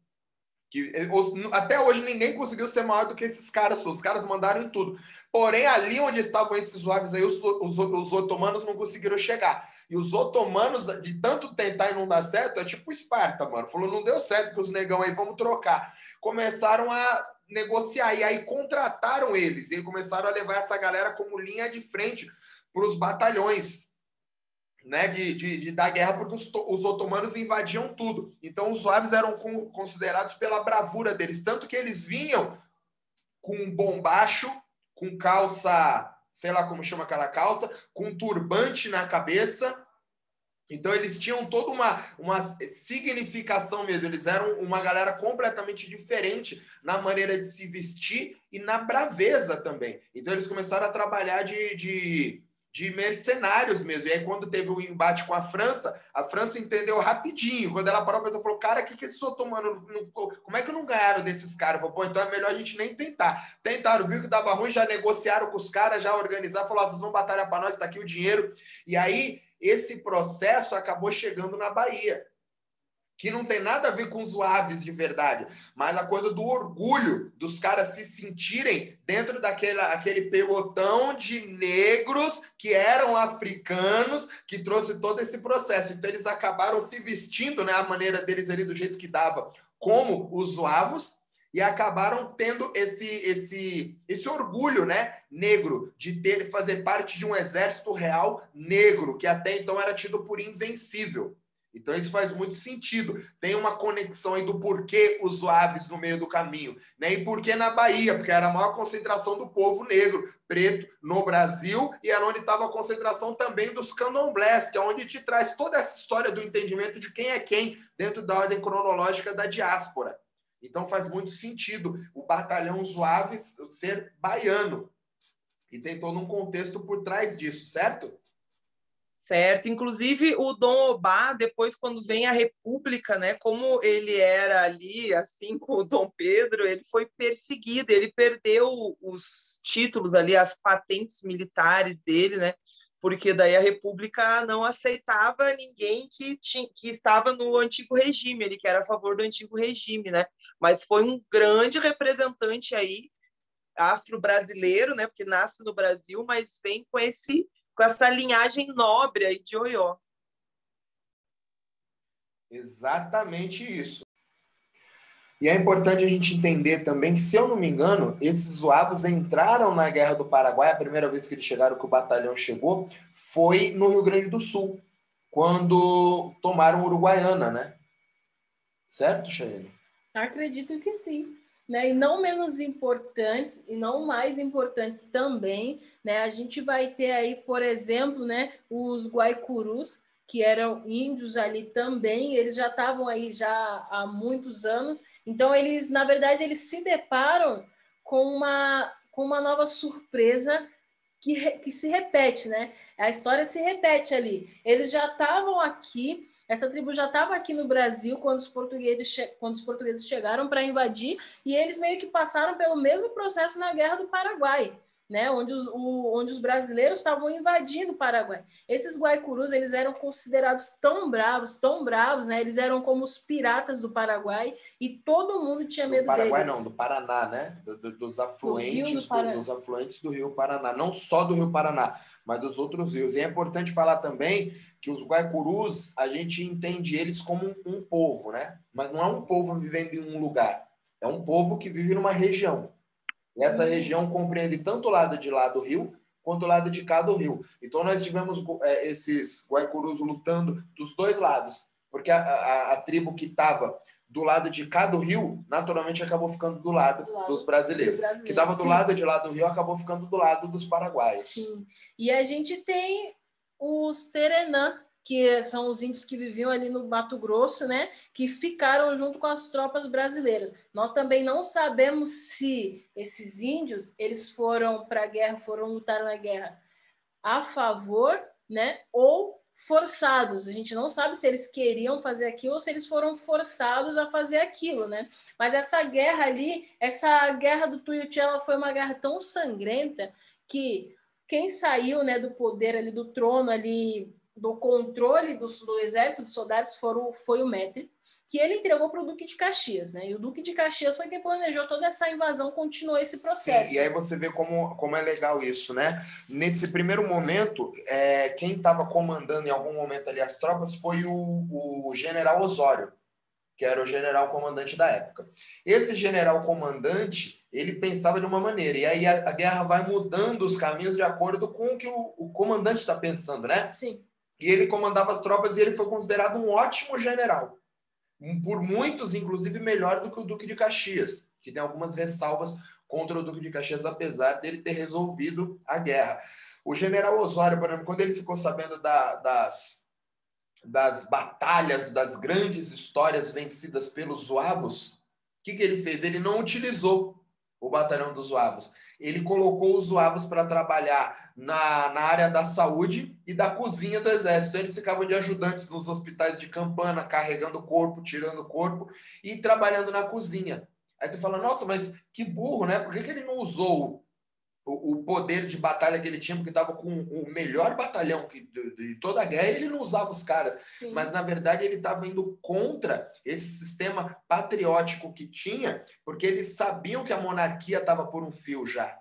Que, eh, até hoje ninguém conseguiu ser maior do que esses caras. Os caras mandaram em tudo. Porém, ali onde estavam esses suaves aí, os, os, os, otomanos não conseguiram chegar. E os otomanos, de tanto tentar e não dar certo, é tipo Esparta, mano. Falou, não deu certo que os negão aí, vamos trocar. Começaram a negociar. E aí contrataram eles. E começaram a levar essa galera como linha de frente para os batalhões né, de, de, de, dar guerra porque os, os, otomanos invadiam tudo. Então os suaves eram considerados pela bravura deles, tanto que eles vinham com bombacho, com calça, sei lá como chama aquela calça, com turbante na cabeça. Então eles tinham toda uma, uma significação mesmo, eles eram uma galera completamente diferente na maneira de se vestir e na braveza também. Então eles começaram a trabalhar de, de de mercenários mesmo. E aí, quando teve o um embate com a França, a França entendeu rapidinho. Quando ela parou, a pessoa falou: Cara, o que, que esses otomanos. Como é que não ganharam desses caras? Falou, Pô, então é melhor a gente nem tentar. Tentaram, viu que dava ruim, já negociaram com os caras, já organizaram, falou: ah, Vocês vão batalhar para nós, está aqui o dinheiro. E aí, esse processo acabou chegando na Bahia que não tem nada a ver com os aves de verdade, mas a coisa do orgulho dos caras se sentirem dentro daquele aquele pelotão de negros que eram africanos que trouxe todo esse processo. Então eles acabaram se vestindo, né, a maneira deles ali do jeito que dava, como os suavos e acabaram tendo esse esse esse orgulho, né, negro de ter fazer parte de um exército real negro que até então era tido por invencível. Então isso faz muito sentido. Tem uma conexão aí do porquê os aves no meio do caminho, né? E por que na Bahia? Porque era a maior concentração do povo negro, preto no Brasil e era onde estava a concentração também dos candomblés, que é onde te traz toda essa história do entendimento de quem é quem dentro da ordem cronológica da diáspora. Então faz muito sentido o batalhão Zuaves ser baiano. E tem todo um contexto por trás disso, certo? Certo, inclusive o Dom Obá, depois quando vem a República, né, como ele era ali, assim *laughs* como o Dom Pedro, ele foi perseguido, ele perdeu os títulos ali, as patentes militares dele, né, porque daí a República não aceitava ninguém que, tinha, que estava no antigo regime, ele que era a favor do antigo regime, né, mas foi um grande representante aí afro-brasileiro, né, porque nasce no Brasil, mas vem com esse com essa linhagem nobre aí de Oió. Exatamente isso. E é importante a gente entender também que, se eu não me engano, esses zuavos entraram na Guerra do Paraguai, a primeira vez que eles chegaram, que o batalhão chegou, foi no Rio Grande do Sul, quando tomaram Uruguaiana, né? Certo, Chayane? Acredito que sim né? E não menos importantes e não mais importantes também, né? A gente vai ter aí, por exemplo, né, os guaicurus, que eram índios ali também, eles já estavam aí já há muitos anos. Então eles, na verdade, eles se deparam com uma com uma nova surpresa que, que se repete, né? A história se repete ali. Eles já estavam aqui, essa tribo já estava aqui no Brasil quando os portugueses, quando os portugueses chegaram para invadir, e eles meio que passaram pelo mesmo processo na Guerra do Paraguai né, onde, os, o, onde os brasileiros estavam invadindo o Paraguai. Esses guaicurus, eles eram considerados tão bravos, tão bravos, né, eles eram como os piratas do Paraguai e todo mundo tinha medo do Paraguai, deles. não, do Paraná, né, do, do, dos afluentes, do do, dos afluentes do Rio Paraná, não só do Rio Paraná, mas dos outros rios. E é importante falar também que os guaicurus, a gente entende eles como um, um povo, né, mas não é um povo vivendo em um lugar, é um povo que vive numa região. E essa região compreende tanto o lado de lá do rio quanto o lado de cá do rio. Então nós tivemos é, esses guaicurus lutando dos dois lados, porque a, a, a tribo que estava do lado de cá do rio, naturalmente acabou ficando do lado, do lado dos brasileiros. Dos brasileiros que estava do lado de lá do rio, acabou ficando do lado dos paraguaios. Sim. E a gente tem os Terenã, que são os índios que viviam ali no Mato Grosso, né, que ficaram junto com as tropas brasileiras. Nós também não sabemos se esses índios eles foram para a guerra, foram lutar na guerra a favor, né, ou forçados. A gente não sabe se eles queriam fazer aquilo ou se eles foram forçados a fazer aquilo, né? Mas essa guerra ali, essa guerra do Tuiuti, ela foi uma guerra tão sangrenta que quem saiu, né, do poder ali do trono ali do controle do, do exército dos soldados foram, foi o Métre, que ele entregou para o Duque de Caxias, né? E o Duque de Caxias foi quem planejou toda essa invasão, continuou esse processo. Sim, e aí você vê como, como é legal isso, né? Nesse primeiro momento, é, quem estava comandando em algum momento ali as tropas foi o, o general Osório, que era o general comandante da época. Esse general comandante, ele pensava de uma maneira, e aí a, a guerra vai mudando os caminhos de acordo com o que o, o comandante está pensando, né? Sim. E ele comandava as tropas e ele foi considerado um ótimo general. Por muitos, inclusive, melhor do que o Duque de Caxias, que tem algumas ressalvas contra o Duque de Caxias, apesar dele ter resolvido a guerra. O general Osório, por exemplo, quando ele ficou sabendo da, das, das batalhas, das grandes histórias vencidas pelos Zuavos, o que, que ele fez? Ele não utilizou o batalhão dos Zuavos. Ele colocou os Zuavos para trabalhar na, na área da saúde e da cozinha do exército. Eles ficavam de ajudantes nos hospitais de campana, carregando o corpo, tirando o corpo e trabalhando na cozinha. Aí você fala, nossa, mas que burro, né? Por que, que ele não usou o, o poder de batalha que ele tinha, porque estava com o melhor batalhão que, de, de, toda a guerra, ele não usava os caras. Sim. Mas, na verdade, ele estava indo contra esse sistema patriótico que tinha, porque eles sabiam que a monarquia estava por um fio já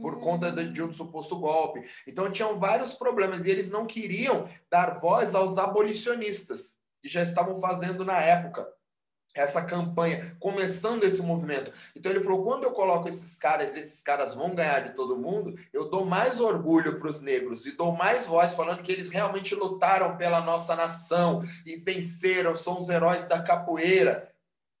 por conta de, de um suposto golpe. Então tinham vários problemas e eles não queriam dar voz aos abolicionistas que já estavam fazendo na época essa campanha, começando esse movimento. Então ele falou: quando eu coloco esses caras, esses caras vão ganhar de todo mundo, eu dou mais orgulho para os negros e dou mais voz falando que eles realmente lutaram pela nossa nação e venceram, são os heróis da capoeira.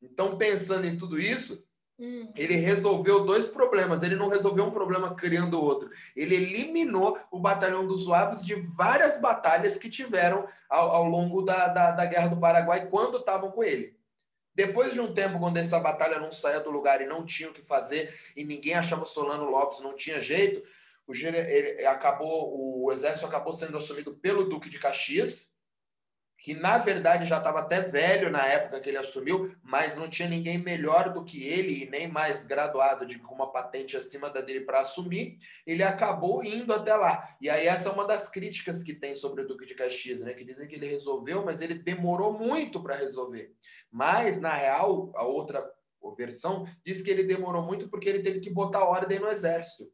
Então, pensando em tudo isso, Hum. Ele resolveu dois problemas. Ele não resolveu um problema criando outro. Ele eliminou o batalhão dos Suaves de várias batalhas que tiveram ao, ao longo da, da, da, Guerra do Paraguai quando estavam com ele. Depois de um tempo, quando essa batalha não saía do lugar e não tinha o que fazer, e ninguém achava Solano Lopes, não tinha jeito, o, acabou, o exército acabou sendo assumido pelo Duque de Caxias, que na verdade já estava até velho na época que ele assumiu, mas não tinha ninguém melhor do que ele e nem mais graduado de uma patente acima da dele para assumir, ele acabou indo até lá. E aí essa é uma das críticas que tem sobre o Duque de Caxias, né, que dizem que ele resolveu, mas ele demorou muito para resolver. Mas na real, a outra versão diz que ele demorou muito porque ele teve que botar ordem no exército.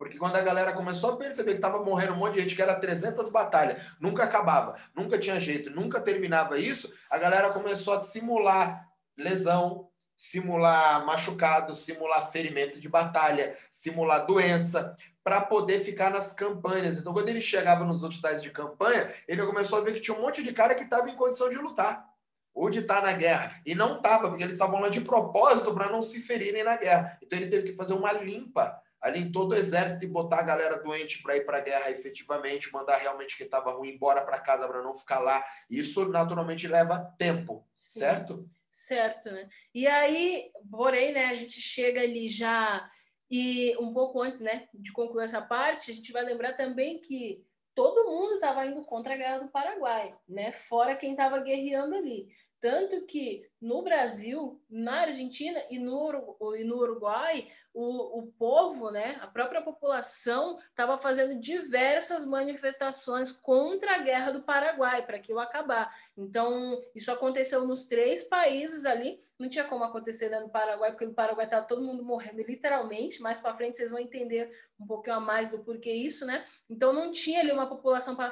Porque quando a galera começou a perceber que estava morrendo um monte de gente, que era 300 batalhas, nunca acabava, nunca tinha jeito, nunca terminava isso, a galera começou a simular lesão, simular machucado, simular ferimento de batalha, simular doença, para poder ficar nas campanhas. Então, quando ele chegava nos hospitais de campanha, ele começou a ver que tinha um monte de cara que estava em condição de lutar ou de estar tá na guerra. E não estava, porque eles estavam lá de propósito para não se ferirem na guerra. Então, ele teve que fazer uma limpa ali em todo o exército e botar a galera doente para ir para a guerra efetivamente, mandar realmente quem estava ruim embora para casa para não ficar lá. Isso naturalmente leva tempo, Sim. certo? Certo, né? E aí, porém, né, a gente chega ali já e um pouco antes, né, de concluir essa parte, a gente vai lembrar também que todo mundo estava indo contra a guerra do Paraguai, né? Fora quem estava guerreando ali. Tanto que no Brasil, na Argentina e no, e no Uruguai, o, o povo, né, a própria população, estava fazendo diversas manifestações contra a guerra do Paraguai, para aquilo acabar. Então, isso aconteceu nos três países ali. Não tinha como acontecer né, no Paraguai, porque no Paraguai estava todo mundo morrendo, literalmente. Mais para frente vocês vão entender um pouquinho a mais do porquê isso, né? Então, não tinha ali uma população para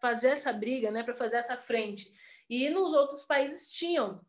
fazer essa briga, né, para fazer essa frente. E nos outros países tinham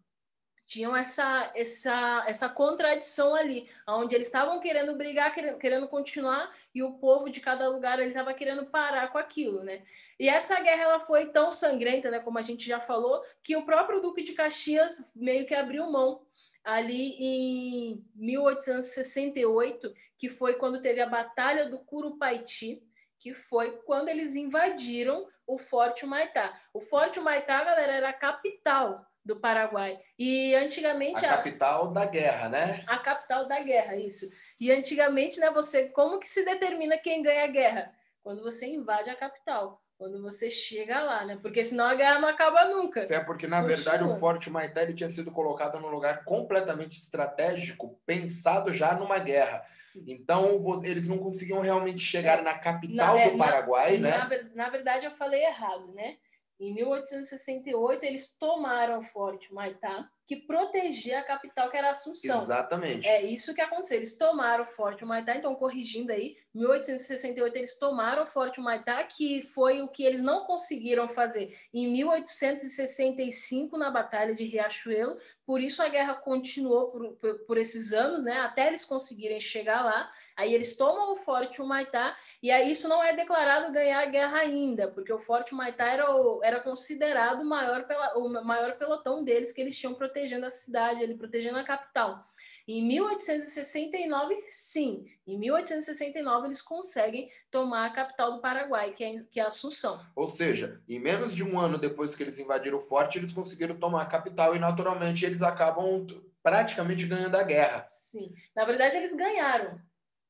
tinham essa essa essa contradição ali, onde eles estavam querendo brigar, querendo, querendo continuar e o povo de cada lugar ele estava querendo parar com aquilo, né? E essa guerra ela foi tão sangrenta, né, como a gente já falou, que o próprio Duque de Caxias meio que abriu mão ali em 1868, que foi quando teve a Batalha do Curupaiti, que foi quando eles invadiram o Forte Humaitá. O Forte Humaitá, galera, era a capital do Paraguai. E antigamente a, a, capital da guerra, né? A capital da guerra, isso. E antigamente, né, você como que se determina quem ganha a guerra? Quando você invade a capital quando você chega lá, né? Porque senão a guerra não acaba nunca. Isso é porque, na verdade, o Forte Maitá ele tinha sido colocado num lugar completamente estratégico, pensado já numa guerra. Sim. Então, eles não conseguiam realmente chegar é, na capital na, do Paraguai, na, né? Na, na verdade, eu falei errado, né? Em 1868, eles tomaram o Forte Maitá, que protegia a capital, que era Assunção. Exatamente. É isso que aconteceu. Eles tomaram o Forte Humaitá, então, corrigindo aí, 1868 eles tomaram o Forte Humaitá, que foi o que eles não conseguiram fazer em 1865 na Batalha de Riachuelo, por isso a guerra continuou por, por, por esses anos, né, até eles conseguirem chegar lá. Aí eles tomam o Forte Humaitá, e aí isso não é declarado ganhar a guerra ainda, porque o Forte Humaitá era, o, era considerado o maior, pela, o maior pelotão deles que eles tinham protegendo a cidade, protegendo a capital. Em 1869, sim, em 1869 eles conseguem tomar a capital do Paraguai, que é, que é Assunção. Ou seja, em menos de um ano depois que eles invadiram o forte, eles conseguiram tomar a capital e naturalmente eles acabam praticamente ganhando a guerra. Sim, na verdade eles ganharam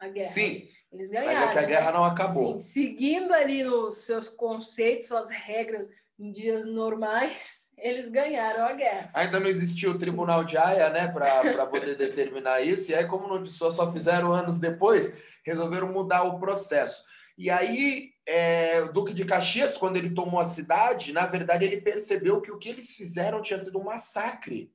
a guerra. Sim. Eles ganharam. Mas é que a guerra né? não acabou. Sim, seguindo ali nos seus conceitos, suas regras em dias normais *laughs* eles ganharam a guerra. Ainda não existia o Tribunal Sim. de Haia, né, para *laughs* poder determinar isso. E aí, como não só, só fizeram anos depois, resolveram mudar o processo. E aí, é, o Duque de Caxias, quando ele tomou a cidade, na verdade, ele percebeu que o que eles fizeram tinha sido um massacre,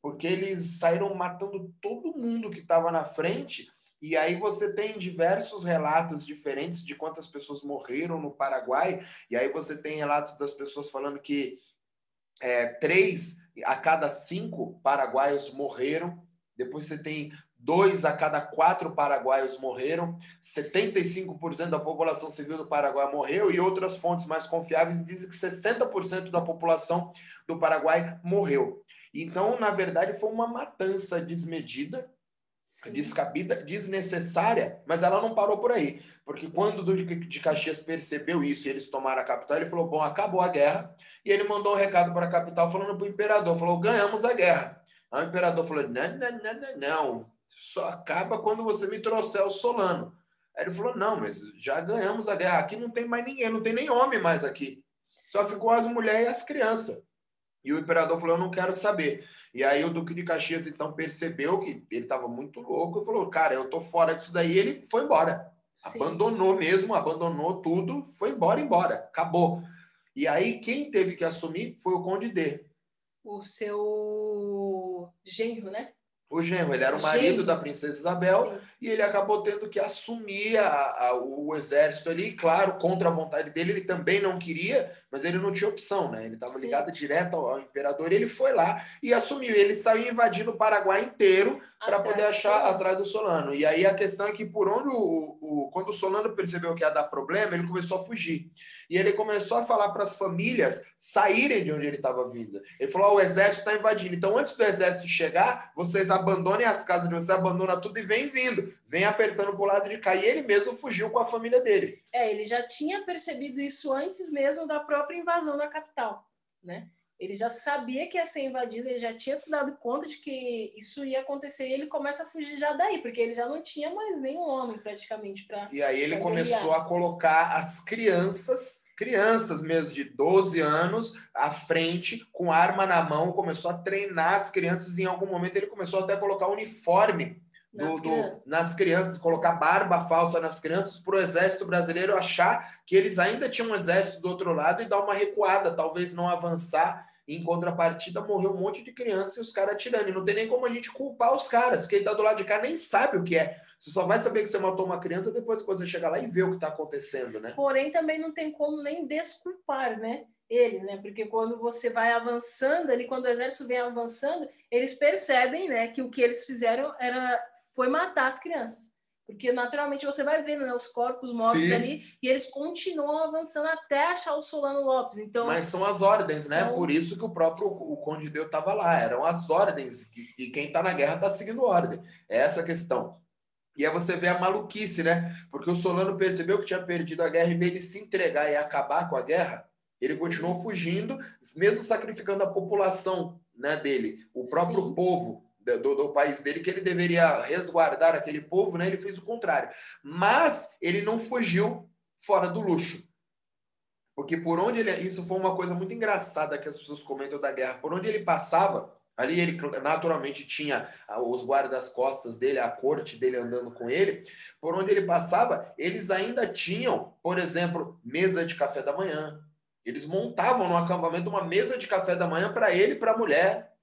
porque eles saíram matando todo mundo que estava na frente. E aí você tem diversos relatos diferentes de quantas pessoas morreram no Paraguai. E aí você tem relatos das pessoas falando que é, três a cada cinco paraguaios morreram. Depois você tem dois a cada quatro paraguaios morreram. 75% da população civil do Paraguai morreu. E outras fontes mais confiáveis dizem que 60% da população do Paraguai morreu. Então, na verdade, foi uma matança desmedida Sim. descabida, desnecessária, mas ela não parou por aí. Porque quando o Duque de Caxias percebeu isso e eles tomaram a capital, ele falou: bom, acabou a guerra. E ele mandou um recado para a capital falando para o imperador: falou, ganhamos a guerra. Aí o imperador falou: não, não, não, não, só acaba quando você me trouxer o Solano. Aí ele falou: não, mas já ganhamos a guerra. Aqui não tem mais ninguém, não tem nem homem mais aqui. Só ficou as mulheres e as crianças. E o imperador falou: eu não quero saber. E aí o Duque de Caxias então percebeu que ele estava muito louco e falou: Cara, eu tô fora disso daí. E ele foi embora. Sim. Abandonou mesmo, abandonou tudo, foi embora, embora, acabou. E aí quem teve que assumir foi o Conde D. O seu genro, né? O genro. Ele era o marido Sim. da princesa Isabel Sim. e ele acabou tendo que assumir a, a, o exército ali. Claro, contra a vontade dele, ele também não queria, mas ele não tinha opção, né? Ele estava ligado direto ao, ao, imperador e ele foi lá e assumiu. Ele saiu invadindo o Paraguai inteiro para poder achar atrás do Solano. E aí a questão é que por onde o, o, quando o Solano percebeu que ia dar problema, ele começou a fugir. E ele começou a falar para as famílias saírem de onde ele estava vindo. Ele falou: oh, o exército está invadindo. Então, antes do exército chegar, vocês abandonem as casas de vocês, abandona tudo e vem vindo, vem apertando para o lado de cá. E ele mesmo fugiu com a família dele. É, ele já tinha percebido isso antes mesmo da própria invasão da capital, né? Ele já sabia que ia ser invadido, ele já tinha se dado conta de que isso ia acontecer e ele começa a fugir já daí, porque ele já não tinha mais nenhum homem praticamente para. E aí ele começou a colocar as crianças, crianças mesmo de 12 anos, à frente, com arma na mão, começou a treinar as crianças. Em algum momento ele começou até a colocar uniforme do, nas, do, crianças. nas crianças, colocar barba falsa nas crianças, para o exército brasileiro achar que eles ainda tinham um exército do outro lado e dar uma recuada, talvez não avançar. Em contrapartida, morreu um monte de criança e os caras atirando. E não tem nem como a gente culpar os caras, porque ele tá do lado de cá nem sabe o que é. Você só vai saber que você matou uma criança depois que você chegar lá e ver o que está acontecendo, né? Porém, também não tem como nem desculpar, né? Eles, né? Porque quando você vai avançando ali, quando o exército vem avançando, eles percebem, né, que o que eles fizeram era foi matar as crianças. Porque naturalmente você vai vendo né, os corpos mortos Sim. ali e eles continuam avançando até achar o Solano Lopes. Então, Mas são as ordens, né? são... né? Por isso que o próprio o Conde Deu estava lá. Eram as ordens. E quem está na guerra está seguindo ordem. É essa a questão. E aí você vê a maluquice, né? Porque o Solano percebeu que tinha perdido a guerra e veio ele se entregar e acabar com a guerra. Ele continuou fugindo, mesmo sacrificando a população né, dele, o próprio Sim. povo do, do, país dele, que ele deveria resguardar aquele povo, né? Ele fez o contrário. Mas ele não fugiu fora do luxo. Porque por onde ele. Isso foi uma coisa muito engraçada que as pessoas comentam da guerra. Por onde ele passava, ali ele naturalmente tinha os guardas-costas dele, a corte dele andando com ele. Por onde ele passava, eles ainda tinham, por exemplo, mesa de café da manhã. Eles montavam no acampamento uma mesa de café da manhã para ele, para a mulher,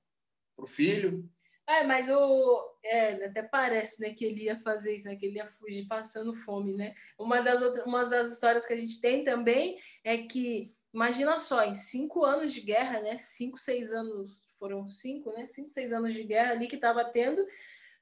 para o filho. É, mas o. É, até parece, né, que ele ia fazer isso, né, que ele ia fugir passando fome, né? Uma das, outras, uma das histórias que a gente tem também é que, imagina só, em cinco anos de guerra, né? Cinco, seis anos, foram cinco, né? Cinco, seis anos de guerra ali que estava tendo,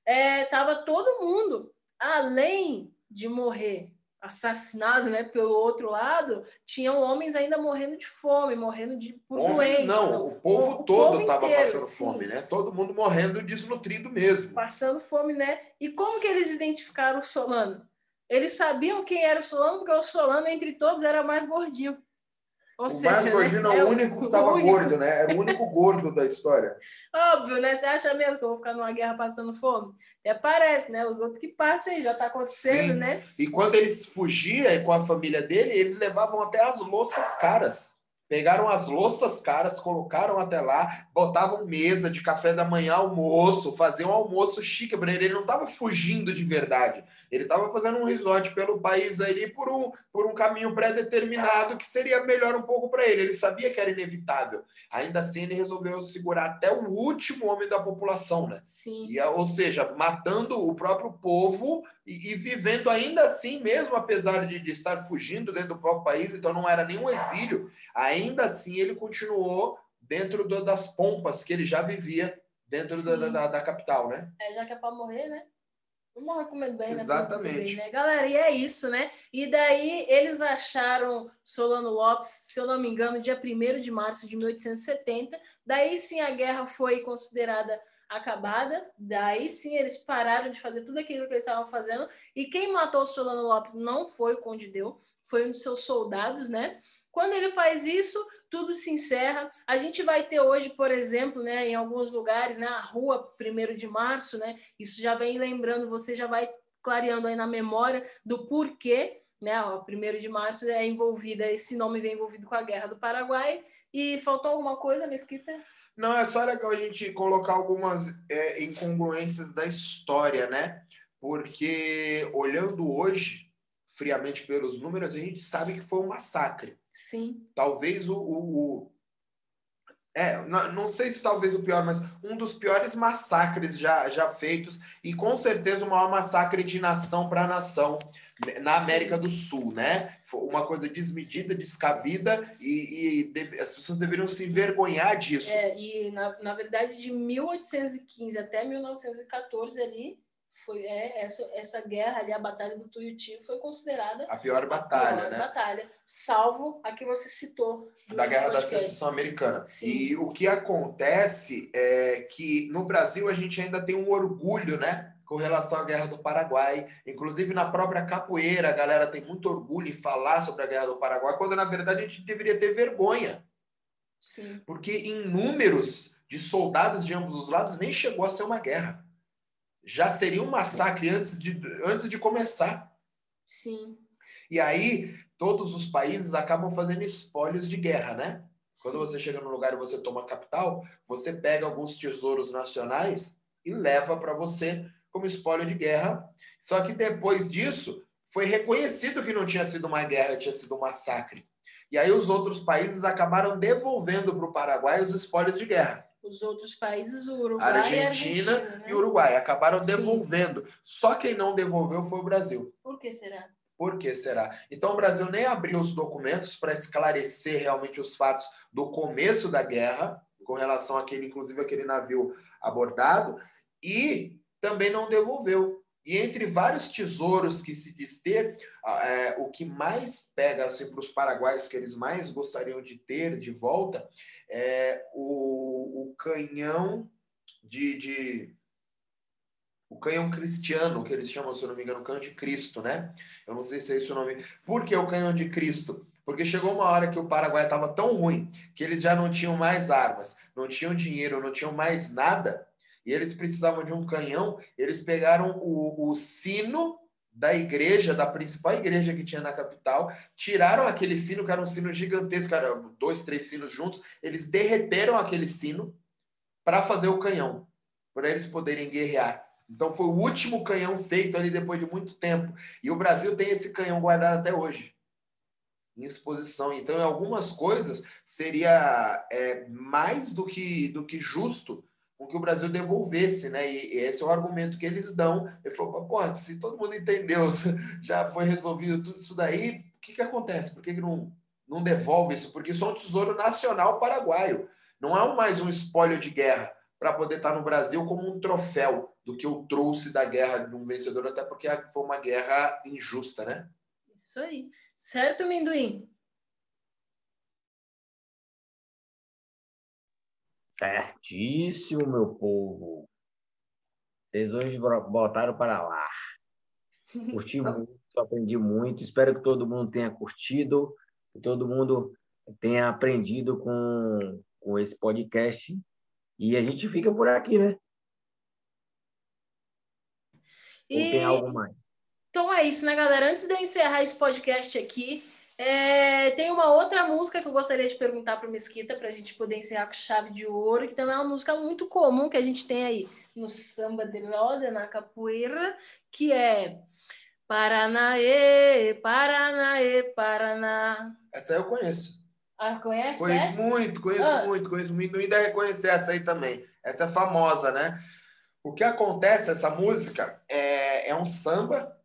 é, tava todo mundo, além de morrer assassinado, né, pelo outro lado, tinham homens ainda morrendo de fome, morrendo de por homens, Não, o povo o, todo estava passando sim. fome, né? Todo mundo morrendo desnutrido mesmo. Passando fome, né? E como que eles identificaram o Solano? Eles sabiam quem era o Solano, porque o Solano, entre todos, era mais gordinho. Ou o seja, mais né, gordinho né? é o único que *laughs* estava gordo, né? Era o único gordo da história. *laughs* Óbvio, né? Você acha mesmo que eu vou ficar numa guerra passando fome? Até parece, né? Os outros que passam aí, já está acontecendo, Sim. né? E quando eles fugiam com a família dele, eles levavam até as louças caras. Pegaram as louças caras, colocaram até lá, botavam mesa de café da manhã, almoço, faziam um almoço chique para ele. Ele não estava fugindo de verdade. Ele estava fazendo um resort pelo país ali por um, por um caminho pré-determinado que seria melhor um pouco para ele. Ele sabia que era inevitável. Ainda assim, ele resolveu segurar até o último homem da população, né? Sim. E, ou seja, matando o próprio povo e, e vivendo ainda assim, mesmo apesar de, de estar fugindo dentro do próprio país, então não era nenhum exílio, ainda assim ele continuou dentro do, das pompas que ele já vivia dentro da, da, da, capital, né? É, já que é para morrer, né? Não morre comendo bem, né? Exatamente. né? Galera, e é isso, né? E daí eles acharam Solano Lopes, se eu não me engano, dia 1 de março de 1870. Daí sim a guerra foi considerada acabada. Daí sim eles pararam de fazer tudo aquilo que eles estavam fazendo. E quem matou Solano Lopes não foi o Conde Deu, foi um dos seus soldados, né? Quando ele faz isso, tudo se encerra. A gente vai ter hoje, por exemplo, né, em alguns lugares, né, a rua 1 de março, né, isso já vem lembrando, você já vai clareando aí na memória do porquê, né, o 1 de março é envolvida, esse nome vem envolvido com a Guerra do Paraguai. E faltou alguma coisa, Mesquita? Não, é só legal a gente colocar algumas é, incongruências da história, né? Porque olhando hoje, friamente pelos números, a gente sabe que foi um massacre. Sim. Talvez o, o, o é, não, não, sei se talvez o pior, mas um dos piores massacres já, já feitos e com certeza o maior massacre de nação para nação na América do Sul, né? Foi uma coisa desmedida, descabida e, e deve, as pessoas deveriam se envergonhar disso. É, e na, na verdade de 1815 até 1914 ali foi é, essa, essa guerra ali, a Batalha do Tuiuti, foi considerada a pior batalha, a pior né? batalha, salvo a que você citou. Da Guerra da. Secessão Americana. Sim. E o que acontece é que no Brasil a gente ainda tem um orgulho, né? Com relação à Guerra do Paraguai. Inclusive na própria capoeira, a galera tem muito orgulho em falar sobre a Guerra do Paraguai, quando na verdade a gente deveria ter vergonha. Sim, Porque em números de soldados de ambos os lados nem chegou a ser uma guerra. Já seria um massacre antes de, antes de começar. sim. E aí, todos os países acabam fazendo espólios de guerra, né? Quando você chega no lugar e você toma a capital, você pega alguns tesouros nacionais e leva para você como espólio de guerra. Só que depois disso, foi reconhecido que não tinha sido uma guerra, tinha sido um massacre. E aí os outros países acabaram devolvendo para o Paraguai os espólios de guerra. Os outros países, o Uruguai e a Argentina Argentina, né? e Uruguai acabaram Sim. devolvendo. Só quem não devolveu foi o Brasil. Por que será? Por que será? Então o Brasil nem abriu os documentos para esclarecer realmente os fatos do começo da guerra, com relação àquele, inclusive aquele navio abordado, e também não devolveu. E entre vários tesouros que se diz ter, é, o que mais pega assim, para os paraguaios, que eles mais gostariam de ter de volta, é o, o canhão de, de- O canhão cristiano, que eles chamam, se não me engano, canhão de Cristo, né? Eu não sei se é esse o nome. Por que o canhão de Cristo? Porque chegou uma hora que o Paraguai estava tão ruim que eles já não tinham mais armas, não tinham dinheiro, não tinham mais nada, e eles precisavam de um canhão. Eles pegaram o, o sino da igreja, da principal igreja que tinha na capital, tiraram aquele sino, que era um sino gigantesco, era dois, três sinos juntos, eles derreteram aquele sino para fazer o canhão, para eles poderem guerrear. Então foi o último canhão feito ali depois de muito tempo. E o Brasil tem esse canhão guardado até hoje em exposição. Então, em algumas coisas, seria é, mais do que, do que justo com que o Brasil devolvesse, né? E, e esse é o argumento que eles dão. Ele falou, pô, se todo mundo entendeu, *laughs* já foi resolvido tudo isso daí, o que, que acontece? Por que, que não, não devolve isso? Porque isso é um tesouro nacional paraguaio. Não é mais um espólio de guerra para poder estar no Brasil como um troféu do que eu trouxe da guerra de um vencedor, até porque foi uma guerra injusta, né? Isso aí. Certo, Minduim? Certíssimo, meu povo. Vocês hoje botaram para lá. *laughs* Curti muito, aprendi muito. Espero que todo mundo tenha curtido, que todo mundo tenha aprendido com, com esse podcast. E a gente fica por aqui, né? Ou E- tem algo mais? Então é isso, né, galera? Antes de eu encerrar esse podcast aqui, é, tem uma outra música que eu gostaria de perguntar para o Mesquita para a gente poder encerrar com chave de ouro, que também é uma música muito comum que a gente tem aí no samba de roda, na capoeira, que é Paranaê, Paranaê, Paraná. Essa eu conheço. Ah, conhece? Conheço é? muito, conheço Ah. muito, conheço muito. Não ainda reconhecer essa aí também. Essa é famosa, né? O que acontece, essa música é, é um samba.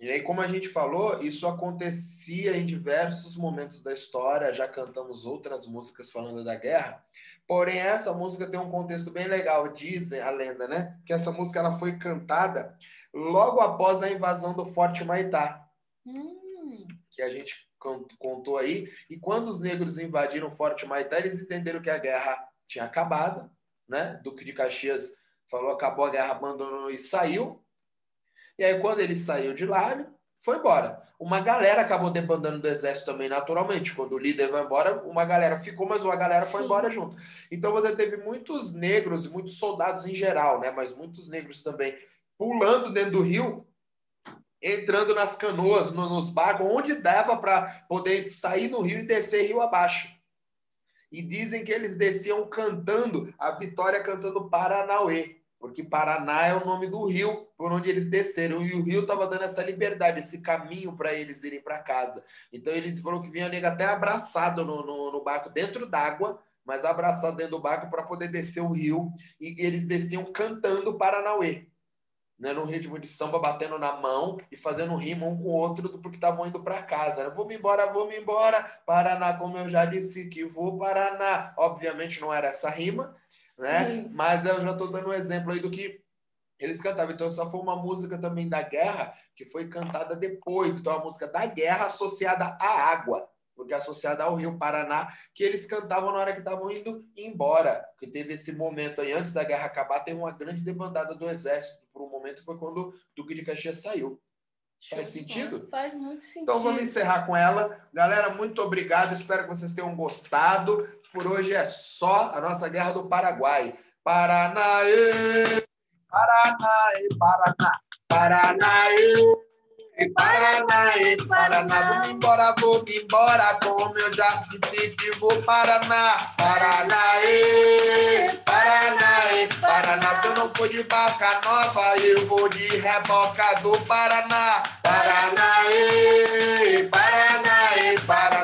E aí, como a gente falou, isso acontecia em diversos momentos da história. Já cantamos outras músicas falando da guerra. Porém, essa música tem um contexto bem legal. Dizem a lenda, né? Que essa música ela foi cantada logo após a invasão do Forte Maitá Hum, que a gente con- contou aí. E quando os negros invadiram o Forte Maitá, eles entenderam que a guerra tinha acabado, né? Duque de Caxias falou, acabou a guerra, abandonou e saiu. E aí, quando ele saiu de lá, ele foi embora. Uma galera acabou debandando do exército também, naturalmente. Quando o líder vai embora, uma galera ficou, mas uma galera foi Sim. embora junto. Então, você teve muitos negros e muitos soldados em geral, né? Mas muitos negros também pulando dentro do rio, entrando nas canoas, no- nos barcos, onde dava para poder sair no rio e descer rio abaixo. E dizem que eles desciam cantando a vitória cantando Paranauê, porque Paraná é o nome do rio por onde eles desceram. E o rio estava dando essa liberdade, esse caminho para eles irem para casa. Então eles foram que vinha nega até abraçado no, no, no barco, dentro d'água, mas abraçado dentro do barco para poder descer o rio. E eles desciam cantando Paranauê né, num ritmo de samba, batendo na mão e fazendo rima um com o outro porque estavam indo para casa. Né? Vou-me embora, vou-me embora, Paraná, como eu já disse que vou, Paraná. Obviamente não era essa rima, né? Sim. Mas eu já estou dando um exemplo aí do que Eles cantavam. Então, essa foi uma música também da guerra que foi cantada depois. Então, a música da guerra associada à água, porque associada ao Rio Paraná, que eles cantavam na hora que estavam indo embora. Que teve esse momento aí, antes da guerra acabar, teve uma grande debandada do exército. Por um momento foi quando o Duque de Caxias saiu. Faz sentido? Faz muito sentido. Então vamos encerrar com ela. Galera, muito obrigado. Espero que vocês tenham gostado. Por hoje é só a nossa Guerra do Paraguai. Paranaê! Paranaê, Paraná! Paranaê! Paraná, Paraná, vou embora, vou embora, como eu já decidi, vou Paraná, Paraná, Paraná, Paraná, se eu não for de vaca nova, eu vou de reboca do Paraná, Paraná, Paraná.